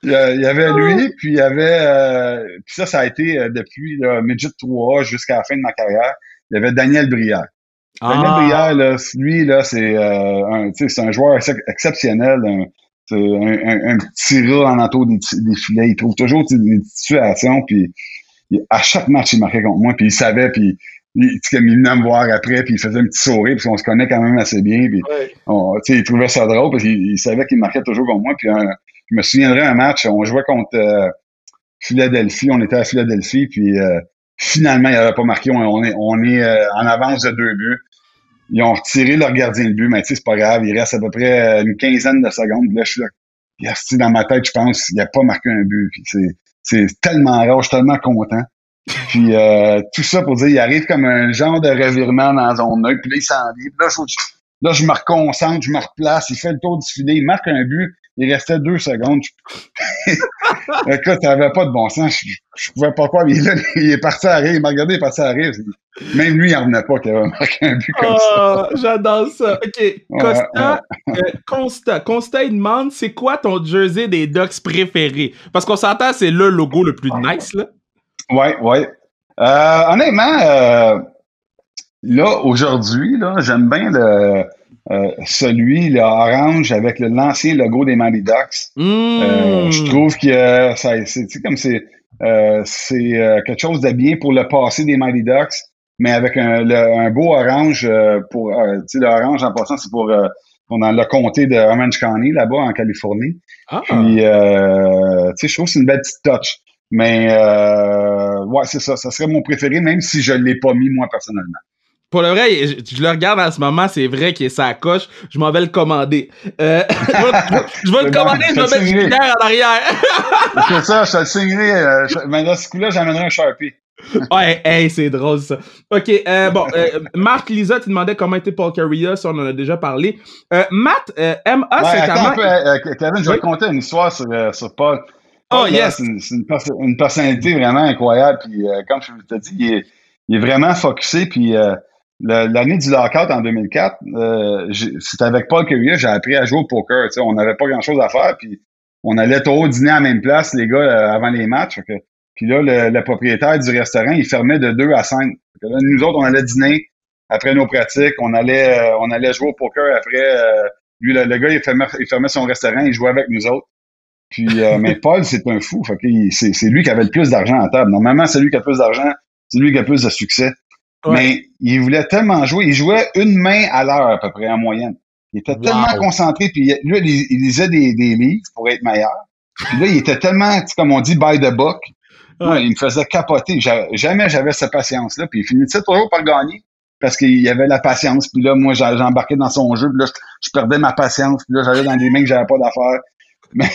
Il y, avait lui, puis il y avait... euh, puis ça, ça a été euh, depuis le Midget 3 jusqu'à la fin de ma carrière. Il y avait Daniel Brière. Daniel Ah. Brière, là, lui, là, c'est euh, un, tu sais, c'est un joueur ex- exceptionnel. un- c'est un, un, un petit rat en entour des, filets. Il trouve toujours tu sais, des situations, puis il- à chaque match, il marquait contre moi, puis il savait, puis il, tu sais, comme il venait me voir après, puis il faisait un petit sourire, puis on se connaît quand même assez bien, puis Ouais. on- tu sais, il trouvait ça drôle, parce qu'il il savait qu'il marquait toujours contre moi, puis un- je me souviendrai un match, on jouait contre euh, Philadelphie, on était à Philadelphie, puis euh, finalement, il n'avait pas marqué, on, est, on est euh, en avance de deux buts. Ils ont retiré leur gardien de but, mais tu sais, c'est pas grave, il reste à peu près une quinzaine de secondes, puis là, je suis là, sais, dans ma tête, je pense, il a pas marqué un but, puis c'est, tellement rare, je suis tellement content. Puis euh, tout ça pour dire, il arrive comme un genre de revirement dans son œil, puis là, il s'en vient. Puis là, je, là, je me reconcentre, je me replace, il fait le tour du filet, il marque un but, il restait deux secondes. [laughs] Écoute, ça avait pas de bon sens, je, je pouvais pas croire. Il est, [laughs] là, il est parti à rire, il m'a regardé, il est parti à rire. Même lui, il en revenait pas qu'il avait marqué un but comme ça. Ah, J'adore ça. OK. Costa, euh, Costa, il demande c'est quoi ton jersey des Ducks préféré? Parce qu'on s'entend, c'est le logo le plus nice, là. Ouais, ouais. Euh, honnêtement, euh, là, aujourd'hui, là, j'aime bien le euh, celui, le orange avec le- l'ancien logo des Mighty Ducks. Mmh. Euh, je trouve que ça, c'est, comme c'est, euh, c'est euh, quelque chose de bien pour le passé des Mighty Ducks, mais avec un, le- un beau orange pour, tu sais, l'orange en passant, c'est pour, euh, dans le comté de Orange County, là-bas, en Californie. Ah. Puis, euh, tu sais, je trouve que c'est une belle petite touch. Mais, euh, ouais, c'est ça. Ça serait mon préféré, même si je l'ai pas mis, moi, personnellement. Pour le vrai, je, je le regarde en ce moment, c'est vrai qu'il est sa coche. Je m'en vais le commander. Euh, [laughs] je vais, je vais le commander, je vais mettre une bière en arrière. [laughs] C'est ça, je te le signerai. Euh, je- mais dans ce coup-là, j'amènerai un Sharpie. [laughs] ouais, hey, c'est drôle ça. Ok, euh, bon, euh, Marc Lisa, tu demandais comment était Paul Carrier, ça on en a déjà parlé. Matt, MA, Ouais, c'est comment... Kevin, je vais Oui. te conter une histoire sur, sur Paul. Oh, là, yes. C'est une, personnalité vraiment incroyable. Puis, comme je te dis, il est, il est vraiment focusé. Puis, l'année du lockout en 2004, euh, avec Paul Currier, j'ai appris à jouer au poker. Tu sais, on n'avait pas grand-chose à faire. Puis, on allait toujours dîner à la même place, les gars, euh, avant les matchs. Fait que- puis là, le, le propriétaire du restaurant, il fermait de 2 à 5. Fait que là, nous autres, on allait dîner après nos pratiques. On allait, euh, on allait jouer au poker après. euh, lui, le, le gars, il fermait, il fermait son restaurant, il jouait avec nous autres. Puis, euh, [laughs] mais Paul, c'est un fou. Fait c'est lui qui avait le plus d'argent à table. Normalement, c'est lui qui a le plus d'argent. C'est lui qui a le plus de succès. Ouais. Mais il voulait tellement jouer. Il jouait une main à l'heure, à peu près, en moyenne. Il était Wow. tellement concentré. Puis lui, il, il lisait des, des livres pour être meilleur. Puis là, il était tellement, tu sais, comme on dit, by the book. Ouais. il me faisait capoter. J'a- Jamais j'avais cette patience-là. Puis il finissait toujours par gagner parce qu'il y avait la patience. Puis là, moi, j'embarquais dans son jeu. Puis là, je, je perdais ma patience. Puis là, j'allais dans des mains que j'avais pas d'affaires. [laughs] Mais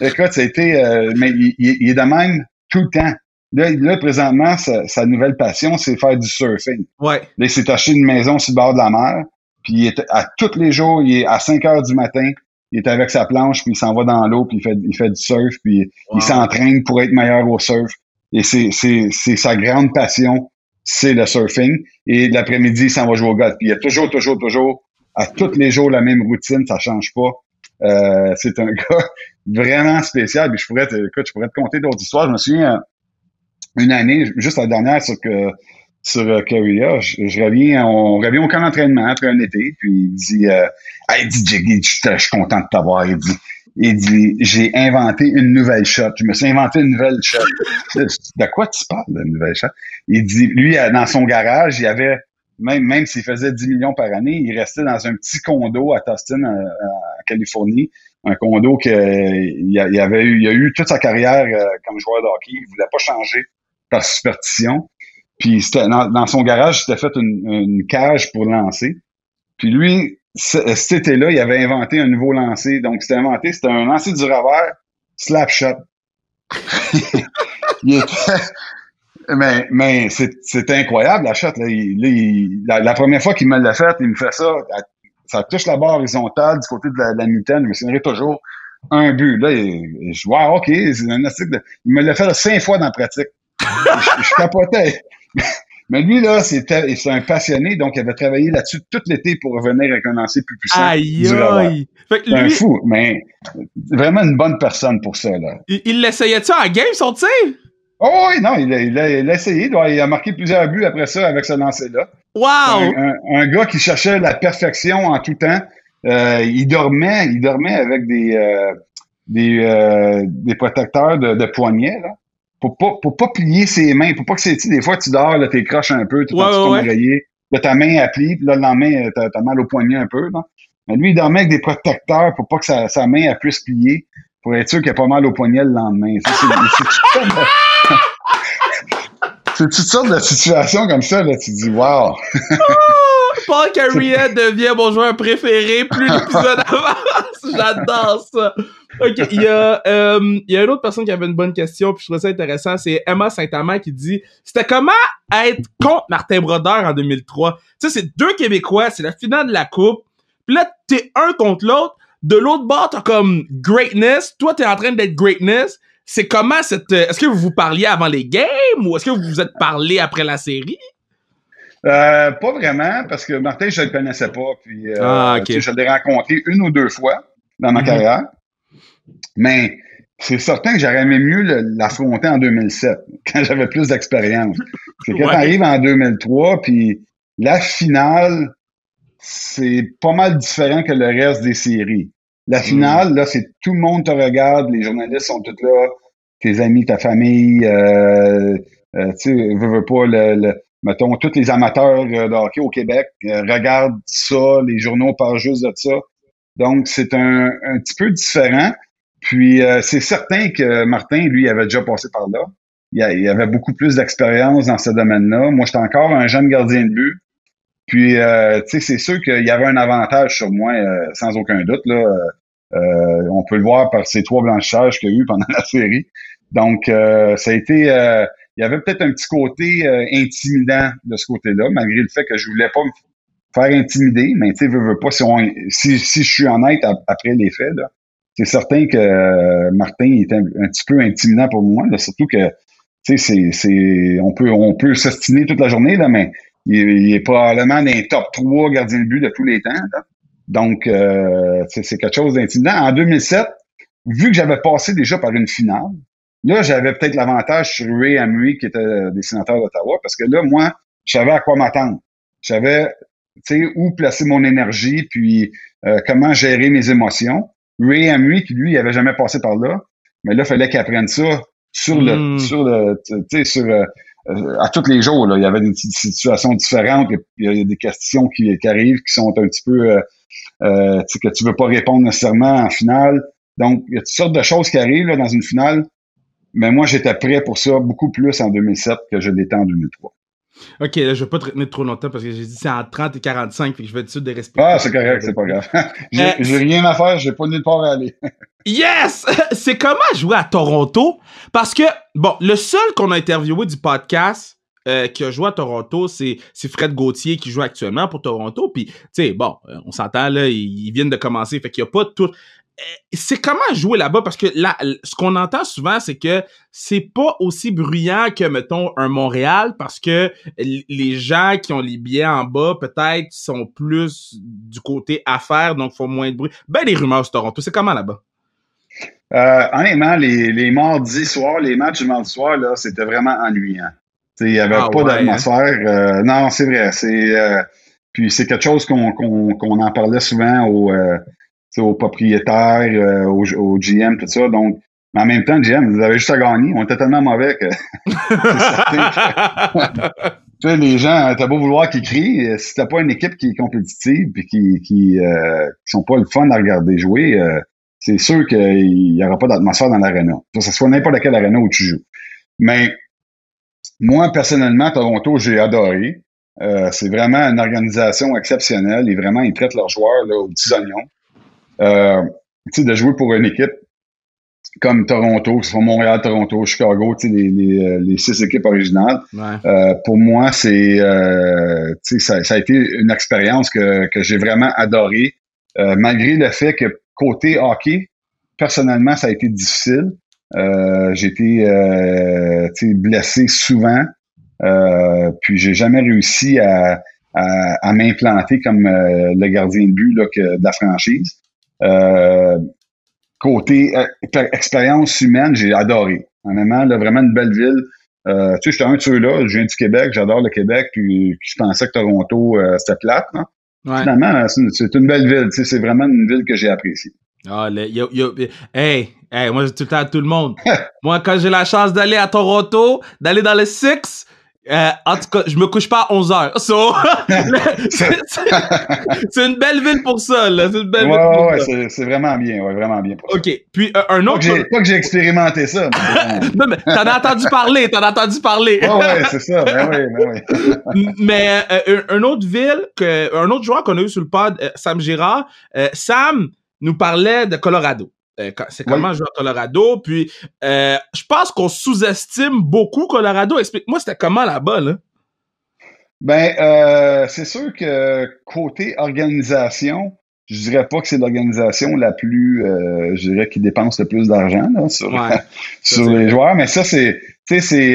écoute, c'était... euh, mais il, il- il est de même tout le temps. Là, là présentement, sa, sa nouvelle passion, c'est faire du surfing. Ouais. Là, il s'est acheté une maison sur le bord de la mer. Puis il est à tous les jours, il est à 5 heures du matin. Il est avec sa planche, puis il s'en va dans l'eau, puis il fait, il fait du surf, puis Wow. il s'entraîne pour être meilleur au surf. Et c'est, c'est, c'est sa grande passion, c'est le surfing. Et l'après-midi, il s'en va jouer au golf. Puis il y a toujours, toujours, toujours, à tous les jours, la même routine, ça change pas. Euh, c'est un [laughs] gars vraiment spécial. Puis je pourrais te, écoute, je pourrais te conter d'autres histoires. Je me souviens, une année, juste la dernière sur que sur euh, je, reviens, on revient au camp d'entraînement après un été, puis il dit, euh, hey, dit Jiggy, je suis content de t'avoir. Il dit, il dit, j'ai inventé une nouvelle shot. Je me suis inventé une nouvelle shot. [laughs] de quoi tu parles, de nouvelle shot? Il dit, lui, dans son garage, il avait, même, même s'il faisait 10 millions par année, il restait dans un petit condo à Tustin, en, Californie. Un condo que il, avait eu, il a eu toute sa carrière euh, comme joueur de hockey. Il voulait pas changer par superstition. Puis dans, dans, son garage, c'était fait une, cage pour lancer. Puis lui, cet été-là, il avait inventé un nouveau lancer. Donc, c'était inventé, c'était un lancer du revers, slap shot. [laughs] mais mais c'est incroyable, la shot. Là. la, première fois qu'il me l'a fait, il me fait ça. Ça touche la barre horizontale du côté de la, la mitaine. Je me toujours un but. Là, je vois, OK, c'est un de... Il me l'a fait cinq fois dans la pratique. Je, je capotais. Mais lui, là, c'était, c'est un passionné, donc il avait travaillé là-dessus tout l'été pour revenir avec un lancer plus puissant. Aïe, aïe! Un fou, mais vraiment une bonne personne pour ça, là. Il, l'essayait-tu en game, son tir? Oh oui, non, il a, il, a, essayé. Il a marqué plusieurs buts après ça avec ce lancer-là. Wow! Un, gars qui cherchait la perfection en tout temps. Euh, il dormait, il dormait avec des, euh, des, euh, des protecteurs de, de poignets, là pour pas, pour pas plier ses mains, pour pas que c'est, des fois, tu dors, là, t'es croches un peu, tu ouais, ton oreiller, là, ta main, plie, puis là, le lendemain, t'as, as mal au poignet un peu, là. Mais lui, il dormait avec des protecteurs pour pas que sa, sa main, elle puisse plier, pour être sûr qu'il a pas mal au poignet le lendemain. C'est, toutes sortes de [laughs] situations comme ça, là, tu dis, wow! [laughs] [laughs] Paul Carrier devient mon joueur préféré plus l'épisode [laughs] avance. J'adore ça. OK, il y a euh, il y a une autre personne qui avait une bonne question puis je trouve ça intéressant, c'est Emma Saint-Amand qui dit c'était comment être contre Martin Brodeur en 2003. Tu sais c'est deux Québécois, c'est la finale de la coupe. Puis là t'es un contre l'autre, de l'autre bord t'as comme greatness, toi t'es en train d'être greatness. C'est comment cette euh, est-ce que vous vous parliez avant les games ou est-ce que vous vous êtes parlé après la série? Euh, pas vraiment, parce que Martin, je le connaissais pas. Puis, euh, ah, je l'ai rencontré une ou deux fois dans ma mhm. carrière. Mais c'est certain que j'aurais aimé mieux l'affronter en 2007, [laughs] quand j'avais plus d'expérience. C'est quand ouais. arrive en 2003, puis la finale, c'est pas mal différent que le reste des séries. La mhm. finale, là, c'est tout le monde te regarde, les journalistes sont tous là, tes amis, ta famille, euh, euh tu sais, veux, veux pas, le, mettons, tous les amateurs euh, de hockey au Québec euh, regardent ça, les journaux parlent juste de ça. Donc, c'est un, un petit peu différent. Puis, euh, c'est certain que Martin, lui, avait déjà passé par là. Il, avait beaucoup plus d'expérience dans ce domaine-là. Moi, j'étais encore un jeune gardien de but. Puis, tu sais, c'est sûr qu'il y avait un avantage sur moi, sans aucun doute. Là. on peut le voir par ces trois blanchages qu'il y a eu pendant [laughs] la série. Donc, ça a été il y avait peut-être un petit côté euh, intimidant de ce côté-là, malgré le fait que je voulais pas me faire intimider, mais tu sais, veux, veux pas, si, si, si je suis honnête après les faits, c'est certain que euh, Martin était un, petit peu intimidant pour moi, là, surtout que tu sais, c'est, on peut, on peut s'ostiner toute la journée, là, mais il, est probablement dans les top 3 gardiens de but de tous les temps. Donc, euh, c'est quelque chose d'intimidant. En 2007, vu que j'avais passé déjà par une finale, Là, j'avais peut-être l'avantage sur Ray Emery, qui était des sénateurs d'Ottawa, parce que là, moi, je savais à quoi m'attendre. Je savais, tu sais, où placer mon énergie, puis euh, comment gérer mes émotions. Ray Emery, qui lui, il avait jamais passé par là, mais là, il fallait qu'il apprenne ça sur le, hmm. sur le, tu sais, sur euh, à tous les jours. Là. Il y avait des situations différentes, il y a des questions qui, qui arrivent qui sont un petit peu, euh, euh tu sais, que tu veux pas répondre nécessairement en finale. Donc, il y a toutes sortes de choses qui arrivent là, dans une finale mais moi, j'étais prêt pour ça beaucoup plus en 2007 que je l'étais en 2003. Ok, là, je vais pas te retenir trop longtemps parce que j'ai dit c'est en 30 et 45, fait que je vais être sûr de respecter. Ah, c'est correct, c'est pas grave. [laughs] Euh, j'ai rien à faire, j'ai pas nulle part à aller. [laughs] yes! [laughs] C'est comment jouer à Toronto? Parce que, bon, le seul qu'on a interviewé du podcast euh, qui a joué à Toronto, c'est Fred Gauthier qui joue actuellement pour Toronto. Puis, tu sais, bon, euh, on s'entend là, ils, ils, viennent de commencer, fait qu'il n'y a pas tout. Euh, c'est comment jouer là-bas? Parce que là ce qu'on entend souvent c'est que c'est pas aussi bruyant que mettons un Montréal parce que les gens qui ont les billets en bas peut-être sont plus du côté affaires donc font moins de bruit. Ben les rumeurs sur Toronto, c'est comment là-bas? Euh, honnêtement, les, les mardis soirs, les matchs du mardi soir, là, c'était vraiment ennuyant. Il n'y avait Ah pas ouais, d'atmosphère. Euh, non, c'est vrai. C'est euh, puis c'est quelque chose qu'on qu'on qu'on en parlait souvent sais, aux propriétaires, euh, aux, aux GM, tout ça. Donc, mais en même temps, GM, vous avez juste à gagner. On était tellement mauvais que [laughs] tu sais, les gens, t'as beau vouloir qu'ils crient, euh, si t'as pas une équipe qui est compétitive puis qui, qui, euh, qui sont pas le fun à regarder jouer, euh, c'est sûr qu'il y aura pas d'atmosphère dans l'aréna. Que ce soit n'importe quelle aréna où tu joues. Mais moi, personnellement, Toronto, j'ai adoré. Euh, c'est vraiment une organisation exceptionnelle et vraiment, ils traitent leurs joueurs là, aux petits oignons. Euh, de jouer pour une équipe comme Toronto, que ce soit Montréal, Toronto, Chicago, tu sais, les, les, euh, les six équipes originales, Ouais. euh, pour moi, c'est euh, tu sais, ça, ça a été une expérience que, que j'ai vraiment adorée, euh, malgré le fait que côté hockey, personnellement, ça a été difficile. Euh, j'ai été euh, blessé souvent, euh, puis j'ai jamais réussi à, à, à m'implanter comme euh, le gardien de but là, que, de la franchise. Euh, côté euh, expérience humaine, j'ai adoré. Honnêtement, là, vraiment une belle ville. Euh, tu sais, j'étais un de ceux-là, je viens du Québec, j'adore le Québec, puis, je pensais que Toronto, euh, c'était plate. hein. Ouais. Finalement, c'est une, belle ville, tu sais, c'est vraiment une ville que j'ai appréciée. Ah, le, yo, yo, hey, hey, moi, je dis tout le temps à tout le monde. [laughs] moi, quand j'ai la chance d'aller à Toronto, d'aller dans le Six, euh, en tout cas, je me couche pas à 11 heures. So, [laughs] [laughs] c'est une belle ville pour ça, là. C'est une belle Ouais, ville pour ouais, ouais, c'est vraiment bien, ouais, vraiment bien. pour ça. OK. Puis, euh, un Pas autre... pas que j'ai expérimenté ça, mais [laughs] Non, mais t'en as entendu parler, t'en as entendu parler. ouais, ouais, c'est ça, ben oui, ben oui. Mais euh, un, un autre ville, que, un autre joueur qu'on a eu sur le pod, euh, Sam Girard, euh, Sam nous parlait de Colorado. Euh, c'est comment jouer à Colorado. Puis, euh, je pense qu'on sous-estime beaucoup Colorado. Explique-moi, c'était comment là-bas, là? Ben, euh, c'est sûr que côté organisation, je dirais pas que c'est l'organisation la plus, je dirais, qui dépense le plus d'argent sur, Ouais. [laughs] sur c'est les joueurs. Mais ça, c'est, tu sais, c'est,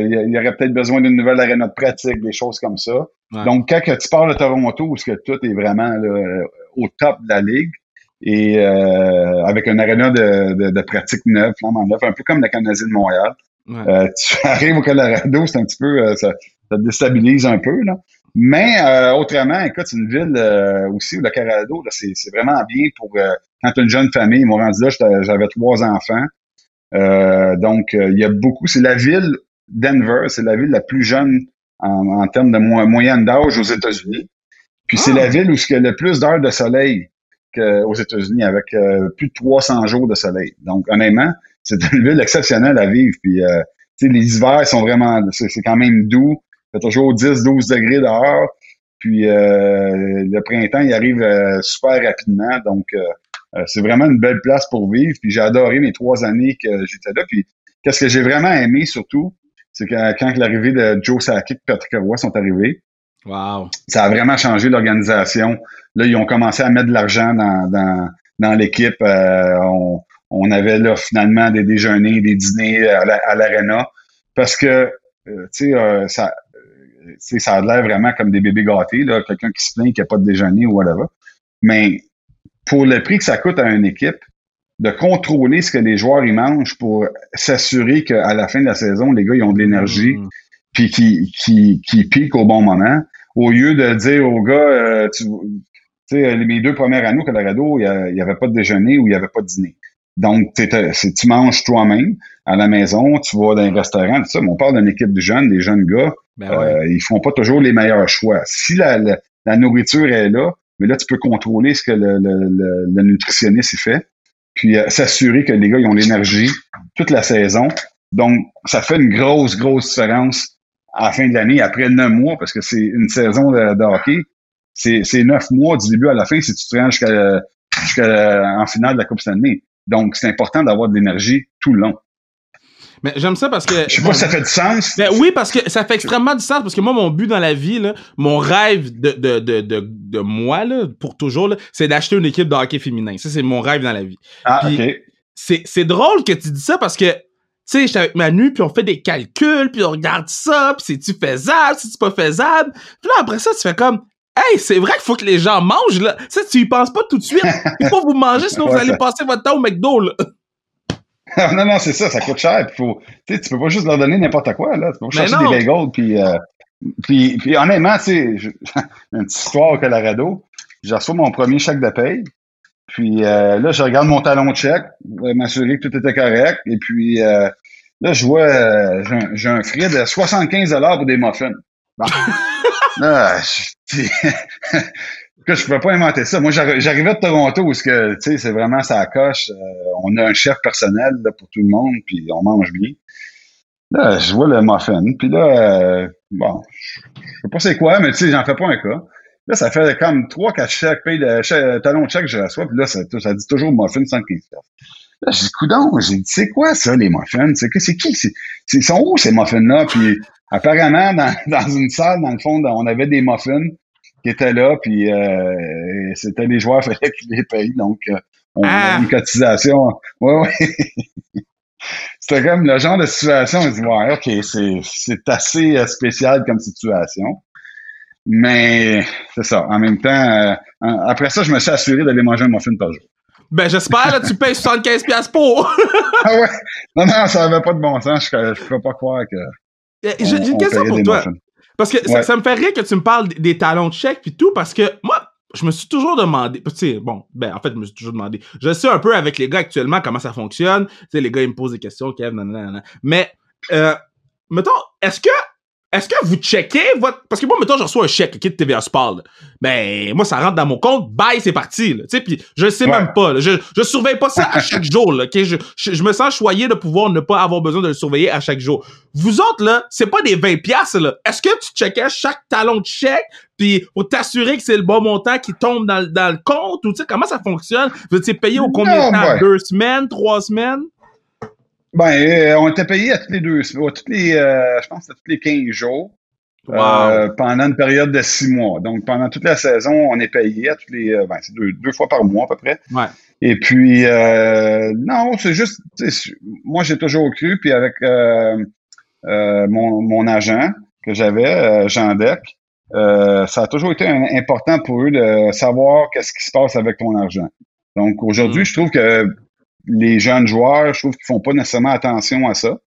il y, aurait peut-être besoin d'une nouvelle arène de pratique, des choses comme ça. Ouais. Donc, quand tu pars de Toronto, où que tout est vraiment là, au top de la ligue, et euh, avec un aréna de, de, de pratique neuf, flambant neuf, un peu comme la Canadien de Montréal. Ouais. Euh, tu [laughs] arrives au Colorado, c'est un petit peu, euh, ça, ça te déstabilise un peu, là. Mais euh, autrement, écoute, c'est une ville euh, aussi où le Colorado, là, c'est, c'est vraiment bien pour euh, quand tu as une jeune famille. M'ont rendu là, j'avais trois enfants. Euh, donc, il y a beaucoup. C'est la ville Denver, c'est la ville la plus jeune en, en termes de mo- moyenne d'âge aux États-Unis. Puis c'est Ah. la ville où il y a le plus d'heures de soleil aux États-Unis, avec euh, plus de 300 jours de soleil. Donc, honnêtement, c'est une ville exceptionnelle à vivre. Puis, euh, les hivers sont vraiment, c'est quand même doux. Il fait toujours 10-12 degrés dehors. Puis, euh, le printemps, il arrive super rapidement. Donc, c'est vraiment une belle place pour vivre. Puis, j'ai adoré mes trois années que j'étais là. Puis, qu'est-ce que j'ai vraiment aimé surtout, c'est que quand l'arrivée de Joe Sakic et Patrick Roy sont arrivés, Wow. ça a vraiment changé l'organisation. Là, ils ont commencé à mettre de l'argent dans, dans, dans l'équipe. Euh, on, on avait là finalement des déjeuners, des dîners à la- à l'aréna. parce que, euh, tu sais, euh, ça, tu sais, ça a l'air vraiment comme des bébés gâtés, là, quelqu'un qui se plaint qu'il n'y a pas de déjeuner ou whatever. Mais pour le prix que ça coûte à une équipe, de contrôler ce que les joueurs y mangent pour s'assurer qu'à la fin de la saison, les gars, ils ont de l'énergie Mm. puis qui, qui, qui pique au bon moment, au lieu de dire aux gars, euh, tu sais, mes deux premières années au Colorado, il n'y avait pas de déjeuner ou il n'y avait pas de dîner. Donc, tu manges toi-même à la maison, tu vas dans un restaurant, tout ça. Mais on parle d'une équipe de jeunes, des jeunes gars, Ben ouais. euh, ils font pas toujours les meilleurs choix. Si la, la, la nourriture est là, mais là, tu peux contrôler ce que le, le, le, le nutritionniste il fait, puis euh, s'assurer que les gars, ils ont l'énergie toute la saison. Donc, ça fait une grosse, grosse différence à la fin de l'année, après neuf mois, parce que c'est une saison de, de hockey. C'est neuf mois du début à la fin si tu te rends jusqu'à jusqu'à en finale de la Coupe Stanley. Donc, c'est important d'avoir de l'énergie tout le long. Mais j'aime ça parce que. Je sais pas si ça fait du sens. Ben oui, parce que ça fait extrêmement du sens, parce que moi, mon but dans la vie, là, mon rêve de, de, de, de, de moi, là, pour toujours, là, c'est d'acheter une équipe de hockey féminin. Ça, c'est mon rêve dans la vie. Ah, Puis- OK. C'est, c'est drôle que tu dis ça parce que, tu sais, j'étais avec Manu, puis on fait des calculs, puis on regarde ça, puis c'est-tu faisable, c'est-tu pas faisable? Puis là, après ça, tu fais comme, hey, c'est vrai qu'il faut que les gens mangent, là. Ça, tu y penses pas tout de suite. Il faut vous manger, sinon [laughs] vous allez ça- passer votre temps au McDo, là. [laughs] non, non, c'est ça, ça coûte cher. Puis faut, tu peux pas juste leur donner n'importe quoi, là. Tu peux pas chercher des bagels, puis, euh, puis, puis honnêtement, tu sais, [laughs] une petite histoire au Colorado. J'ai reçu mon premier chèque de paye. Puis euh, là, je regarde mon talon de chèque, m'assurer que tout était correct. Et puis euh, là, je vois, euh, j'ai un, frais de 75 pour des muffins. Bon. là, [laughs] je, [laughs] je pouvais pas inventer ça. Moi, j'arrivais de Toronto où que, c'est vraiment ça coche. on a un chef personnel pour tout le monde, puis on mange bien. Là, je vois le muffin, puis là, bon, je sais pas c'est quoi, mais tu sais, j'en fais pas un cas. Là, ça fait comme trois, quatre chèques, paye de talon de chèque que je reçois, puis là, ça, ça dit toujours muffin 115 Là, je dis, coudon, j'ai dit, c'est quoi ça, les muffins? C'est c'est qui? C'est, ils sont où ces muffins-là? Puis apparemment, dans, [laughs] dans une salle, dans le fond, on avait des muffins qui étaient là, puis euh, c'était les joueurs, il [laughs] fallait qu'ils les payent. Donc, euh, on a ah! une cotisation. Ouais, ouais. [laughs] c'était comme le genre de situation, on dit, ouais, OK, c'est, c'est assez euh, spécial comme situation. Mais c'est ça. En même temps, euh, après ça, je me suis assuré d'aller manger un muffin par jour. Ben, j'espère, là, tu payes 75$ pour. [laughs] ah ouais? Non, non, ça n'avait pas de bon sens. Je ne peux pas croire que. Eh, j'ai une question pour toi. Parce que ça, me fait rire que tu me parles des talons de chèque puis tout, parce que moi, je me suis toujours demandé, tu sais, bon, ben, en fait, je me suis toujours demandé. Je sais un peu avec les gars actuellement comment ça fonctionne. Tu sais, les gars, ils me posent des questions, Kev, nanana. Mais, euh, mettons, est-ce que est-ce que vous checkez votre. Parce que moi, mettons, je reçois un chèque qui de TVA Sport. Ben, moi, ça rentre dans mon compte, bye, c'est parti. Sais, puis je sais même pas. Je, je surveille pas ça à [laughs] chaque jour. Là, je, je, me sens choyé de pouvoir ne pas avoir besoin de le surveiller à chaque jour. Vous autres, là, c'est pas des 20 piastres, là. Est-ce que tu checkais chaque talon de chèque puis pour t'assurer que c'est le bon montant qui tombe dans, dans le compte ou tu sais, comment ça fonctionne? Vous êtes payé au combien de temps? Deux semaines? Trois semaines? Ben, euh, on était payé à toutes les deux, toutes les, euh, je pense à tous les 15 jours. Euh, pendant une période de six mois. Donc, pendant toute la saison, on est payé à tous les, ben, c'est deux, deux, fois par mois à peu près. Ouais. Et puis, non, c'est juste, moi j'ai toujours cru, puis avec mon, mon agent que j'avais, Jean Deck, ça a toujours été important pour eux de savoir qu'est-ce qui se passe avec ton argent. Donc, aujourd'hui, mm. je trouve que les jeunes joueurs, je trouve qu'ils font pas nécessairement attention à ça.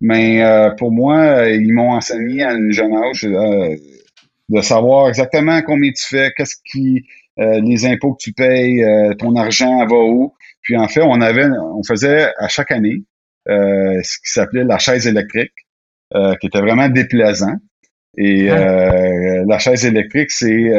Mais euh, pour moi, ils m'ont enseigné à un jeune âge euh, de savoir exactement combien tu fais, qu'est-ce qui, euh, les impôts que tu payes, ton argent va où. Puis en fait, on avait, on faisait à chaque année ce qui s'appelait la chaise électrique, qui était vraiment déplaisant. Et la chaise électrique, c'est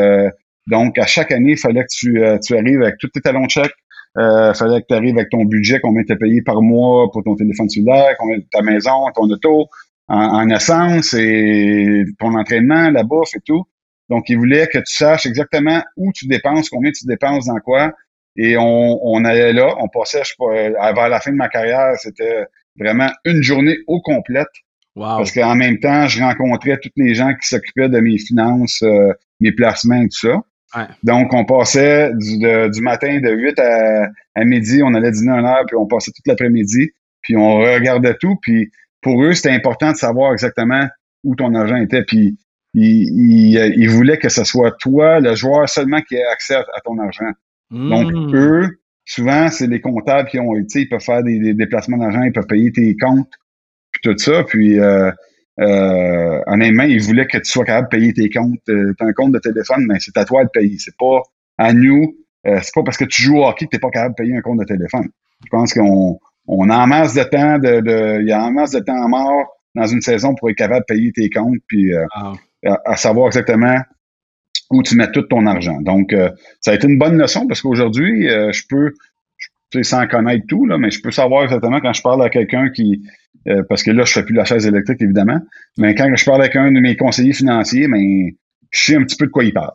donc à chaque année, il fallait que tu, tu arrives avec tous tes talons de chèque, euh, fallait que tu arrives avec ton budget, combien tu payé par mois pour ton téléphone cellulaire, combien ta maison, ton auto, en, essence et ton entraînement, la bouffe et tout. Donc, il voulait que tu saches exactement où tu dépenses, combien tu dépenses dans quoi. Et on, on allait là, on passait, je sais pas, avant la fin de ma carrière, c'était vraiment une journée au complète. Wow. Parce qu'en même temps, je rencontrais tous les gens qui s'occupaient de mes finances, euh, mes placements et tout ça. Donc, on passait du, matin de 8 à, midi, on allait dîner une heure, puis on passait toute l'après-midi, puis on regardait tout, puis pour eux, c'était important de savoir exactement où ton argent était, puis ils, voulaient que ce soit toi, le joueur seulement, qui ait accès à, ton argent. Donc, hmm. eux, souvent, c'est les comptables qui ont, été, ils peuvent faire des, déplacements d'argent, ils peuvent payer tes comptes, puis tout ça, puis... Euh, euh, honnêtement, ils voulaient que tu sois capable de payer tes comptes. Euh, un compte de téléphone, mais c'est à toi de payer. C'est pas à nous. Euh, c'est pas parce que tu joues au hockey que tu pas capable de payer un compte de téléphone. Je pense qu'on on a en masse de temps de, de il y a en masse de temps mort dans une saison pour être capable de payer tes comptes puis euh, ah. à, savoir exactement où tu mets tout ton argent. Donc ça a été une bonne leçon parce qu'aujourd'hui je peux sans connaître tout là, mais je peux savoir exactement quand je parle à quelqu'un qui euh, parce que là, je fais plus la chaise électrique, évidemment. Mais quand je parle avec un de mes conseillers financiers, mais je sais un petit peu de quoi il parle.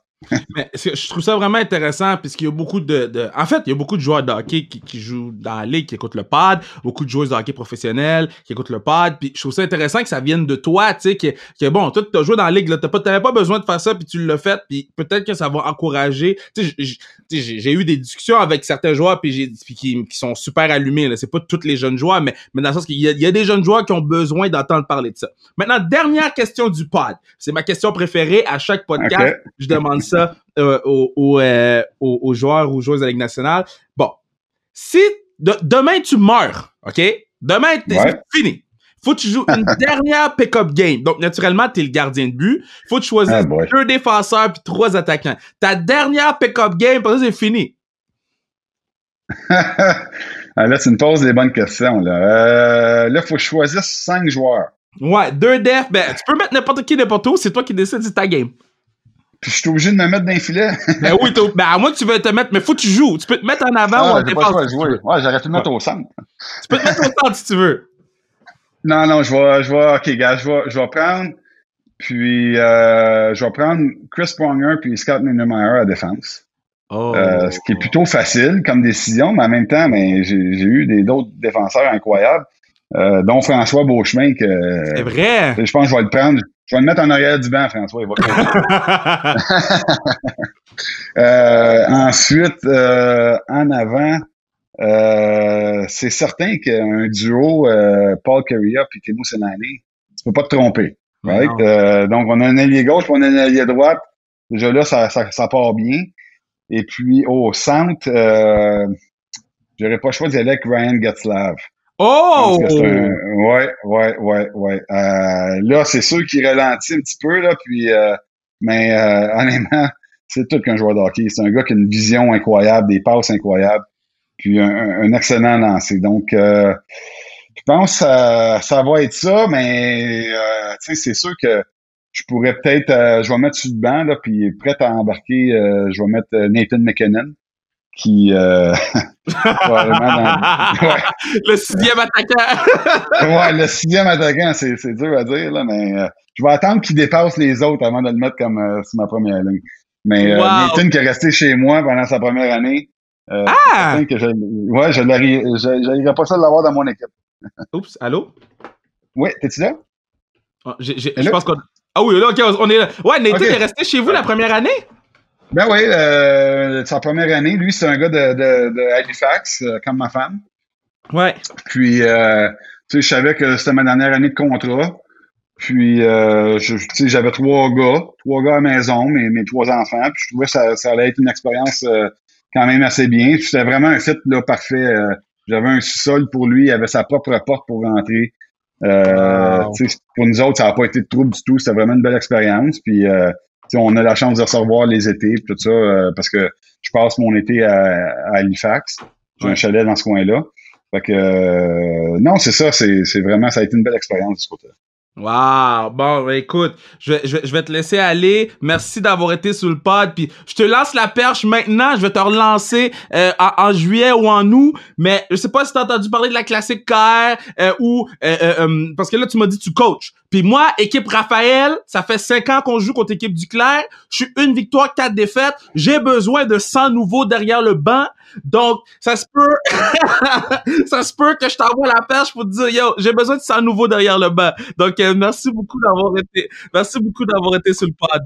Mais je trouve ça vraiment intéressant puisqu'il y a beaucoup de, En fait, il y a beaucoup de joueurs de hockey qui, jouent dans la ligue, qui écoutent le pad, beaucoup de joueurs de hockey professionnels qui écoutent le pad, puis je trouve ça intéressant que ça vienne de toi, tu sais, que, que bon, toi, as joué dans la ligue, t'as pas, t'avais pas besoin de faire ça, puis tu l'as fait, puis peut-être que ça va encourager. Tu sais, j'ai eu des discussions avec certains joueurs, puis j'ai qui, qui sont super allumés, là. C'est pas tous les jeunes joueurs, mais, mais dans le sens qu'il y, y, a des jeunes joueurs qui ont besoin d'entendre parler de ça. Maintenant, dernière question du pod. C'est ma question préférée à chaque podcast. Je demande ça euh, euh, aux, joueurs ou joueuses de la Ligue nationale. Bon, si demain tu meurs, OK? Demain, c'est fini. Faut que tu joues une [laughs] dernière pick-up game. Donc, naturellement, t'es le gardien de but. Faut que tu choisisses Ah, deux défenseurs puis trois attaquants. Ta dernière pick-up game, parce que c'est fini. [laughs] Ah, là, tu me poses des bonnes questions. Là, euh, là, faut que je choisisse cinq joueurs. Ouais, deux def. Ben, tu peux mettre n'importe qui, n'importe où. C'est toi qui décides, c'est ta game. Puis je suis obligé de me mettre dans les filets. [laughs] Ben oui, ben à que tu veux te mettre, mais faut que tu joues. Tu peux te mettre en avant ou en Ah, pas le choix défense. tu jouer. Ouais, j'aurais pu le mettre au centre. Tu peux te mettre au centre si tu veux. Non, non, je vais, je vais, ok, gars, je vais, je vais prendre, puis euh, je vais prendre Chris Pronger puis Scott Niedermayer à défense. Oh. Euh, ce qui est plutôt facile comme décision, mais en même temps, mais j'ai j'ai eu des d'autres défenseurs incroyables, euh, dont François Beauchemin que C'est vrai. je pense que je vais le prendre. Je vais le mettre en arrière du banc, François. Il va [laughs] [laughs] Euh, ensuite, euh, en avant, euh, c'est certain qu'un duo euh, Paul Carrier et Timo Senani, tu peux pas te tromper. Right? Euh, donc, on a un allié gauche, puis on a un allié droite. Déjà là, ça, ça, ça part bien. Et puis, au centre, euh, j'aurais pas le choix d'y aller avec Ryan Getzlav. Oh! Un- Ouais, ouais, ouais, ouais. Euh, là, c'est sûr qu'il ralentit un petit peu, là, puis, euh, mais euh, [laughs] honnêtement, c'est tout qu'un joueur de hockey. C'est un gars qui a une vision incroyable, des passes incroyables, puis un, excellent lancer. Donc, euh, je pense que ça, ça va être ça, mais euh, sais, c'est sûr que je pourrais peut-être, euh, je vais mettre sur le banc, là, puis prêt à embarquer, euh, je vais mettre Nathan McKinnon, qui euh, [laughs] probablement dans- [laughs] ouais. Le sixième attaquant. [laughs] Ouais, le sixième attaquant, c'est, c'est dur à dire, là, mais euh, je vais attendre qu'il dépasse les autres avant de le mettre comme euh, sur ma première ligne. Mais euh, Wow. Nathan qui est resté chez moi pendant sa première année, euh, Ah! que je, ouais, je n'arriverai pas ça de l'avoir dans mon équipe. Oups, allô? Oui, t'es-tu là? Ah, j'ai- j'ai- Et Je pense qu'on. Ah oui, là, ok, on est là. Ouais, Nathan est resté chez vous la première année? Ben oui, euh, sa première année, lui, c'est un gars de, de, de Halifax, euh, comme ma femme. Ouais. Puis, euh, tu sais, je savais que c'était ma dernière année de contrat. Puis, euh, tu sais, j'avais trois gars, trois gars à la maison, mes, mes trois enfants. Puis, je trouvais que ça, ça allait être une expérience euh, quand même assez bien. Puis, c'était vraiment un fit là, parfait. Euh, j'avais un sous-sol pour lui, il avait sa propre porte pour rentrer. Euh, Wow. tu sais, pour nous autres, ça n'a pas été de trouble du tout. C'était vraiment une belle expérience. Puis, euh, on a la chance de recevoir les étés, tout ça, euh, parce que je passe mon été à, à Halifax. J'ai un chalet dans ce coin-là. Fait que euh, non, c'est ça, c'est c'est vraiment ça a été une belle expérience de ce côté-là. Wow. Bon, ben, écoute, je vais, je, vais, te laisser aller. Merci d'avoir été sur le pod. Puis je te lance la perche maintenant. Je vais te relancer euh, en, en juillet ou en août. Mais je sais pas si t'as entendu parler de la classique KR euh, ou euh, euh, euh, parce que là tu m'as dit tu coaches. Puis moi, équipe Raphaël, ça fait cinq ans qu'on joue contre équipe Duclair. Je suis une victoire, quatre défaites. J'ai besoin de 100 nouveaux derrière le banc. Donc, ça se peut, [laughs] ça se peut que je t'envoie la perche pour te dire, yo, j'ai besoin de 100 nouveaux derrière le banc. Donc, euh, merci beaucoup d'avoir été, merci beaucoup d'avoir été sur le pod.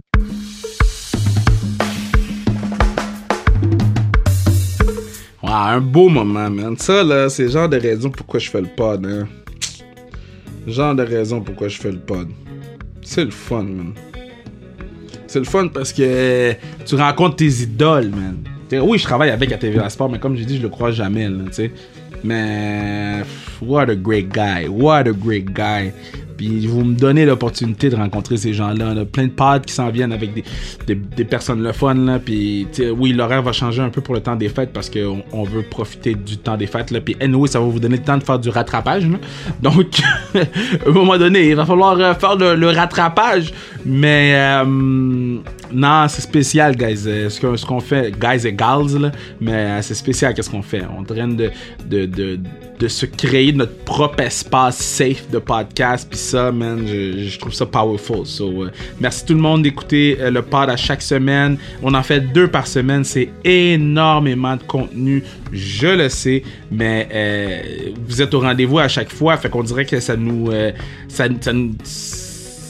Wow, un beau moment, man. Ça, là, c'est le genre de raison pourquoi je fais le pod, hein. Genre de raison pourquoi je fais le pod. C'est le fun, man. C'est le fun parce que tu rencontres tes idoles, man. Oui, je travaille avec à TVA Sport, mais comme j'ai dit, je le crois jamais, tu sais. Mais, what a great guy. What a great guy. Puis vous me donnez l'opportunité de rencontrer ces gens-là. là. Plein de pods qui s'en viennent avec des, des, personnes le fun. Là. Puis oui, l'horaire va changer un peu pour le temps des fêtes parce qu'on on veut profiter du temps des fêtes. Là. Puis anyway, ça va vous donner le temps de faire du rattrapage. [laughs] Donc, [laughs] à un moment donné, il va falloir euh, faire le, rattrapage. Mais euh, non, c'est spécial, guys. Euh, Ce qu'on fait, guys et gals, mais c'est spécial qu'est-ce qu'on fait? On de, de, de se créer notre propre espace safe de podcast. Puis ça, man, je, trouve ça powerful. So, euh, merci tout le monde d'écouter euh, le pod à chaque semaine. On en fait deux par semaine. C'est énormément de contenu. Je le sais, mais euh, vous êtes au rendez-vous à chaque fois. Fait qu'on dirait que ça nous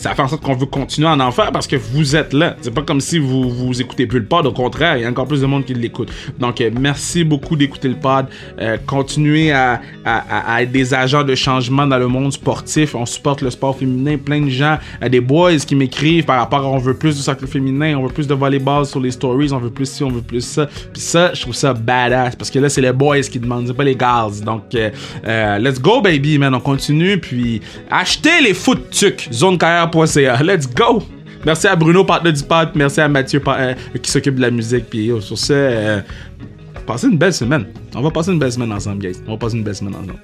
ça fait en sorte qu'on veut continuer à en faire parce que vous êtes là. C'est pas comme si vous vous écoutez plus le pod, au contraire, il y a encore plus de monde qui l'écoute. Donc euh, merci beaucoup d'écouter le pod. Euh, continuez à, à, à, être des agents de changement dans le monde sportif. On supporte le sport féminin. Plein de gens, euh, des boys qui m'écrivent par rapport à on veut plus de soccer féminin, on veut plus de volleyball sur les stories, on veut plus ci, on veut plus ça. Puis ça, je trouve ça badass parce que là c'est les boys qui demandent, c'est pas les girls. Donc let's go baby man, on continue puis achetez les foot zonecarrière.ca. Let's go! Merci à Bruno, partenaire du pod. Merci à Mathieu euh, qui s'occupe de la musique. Puis sur ce, euh, passez une belle semaine. On va passer une belle semaine ensemble, guys. On va passer une belle semaine ensemble.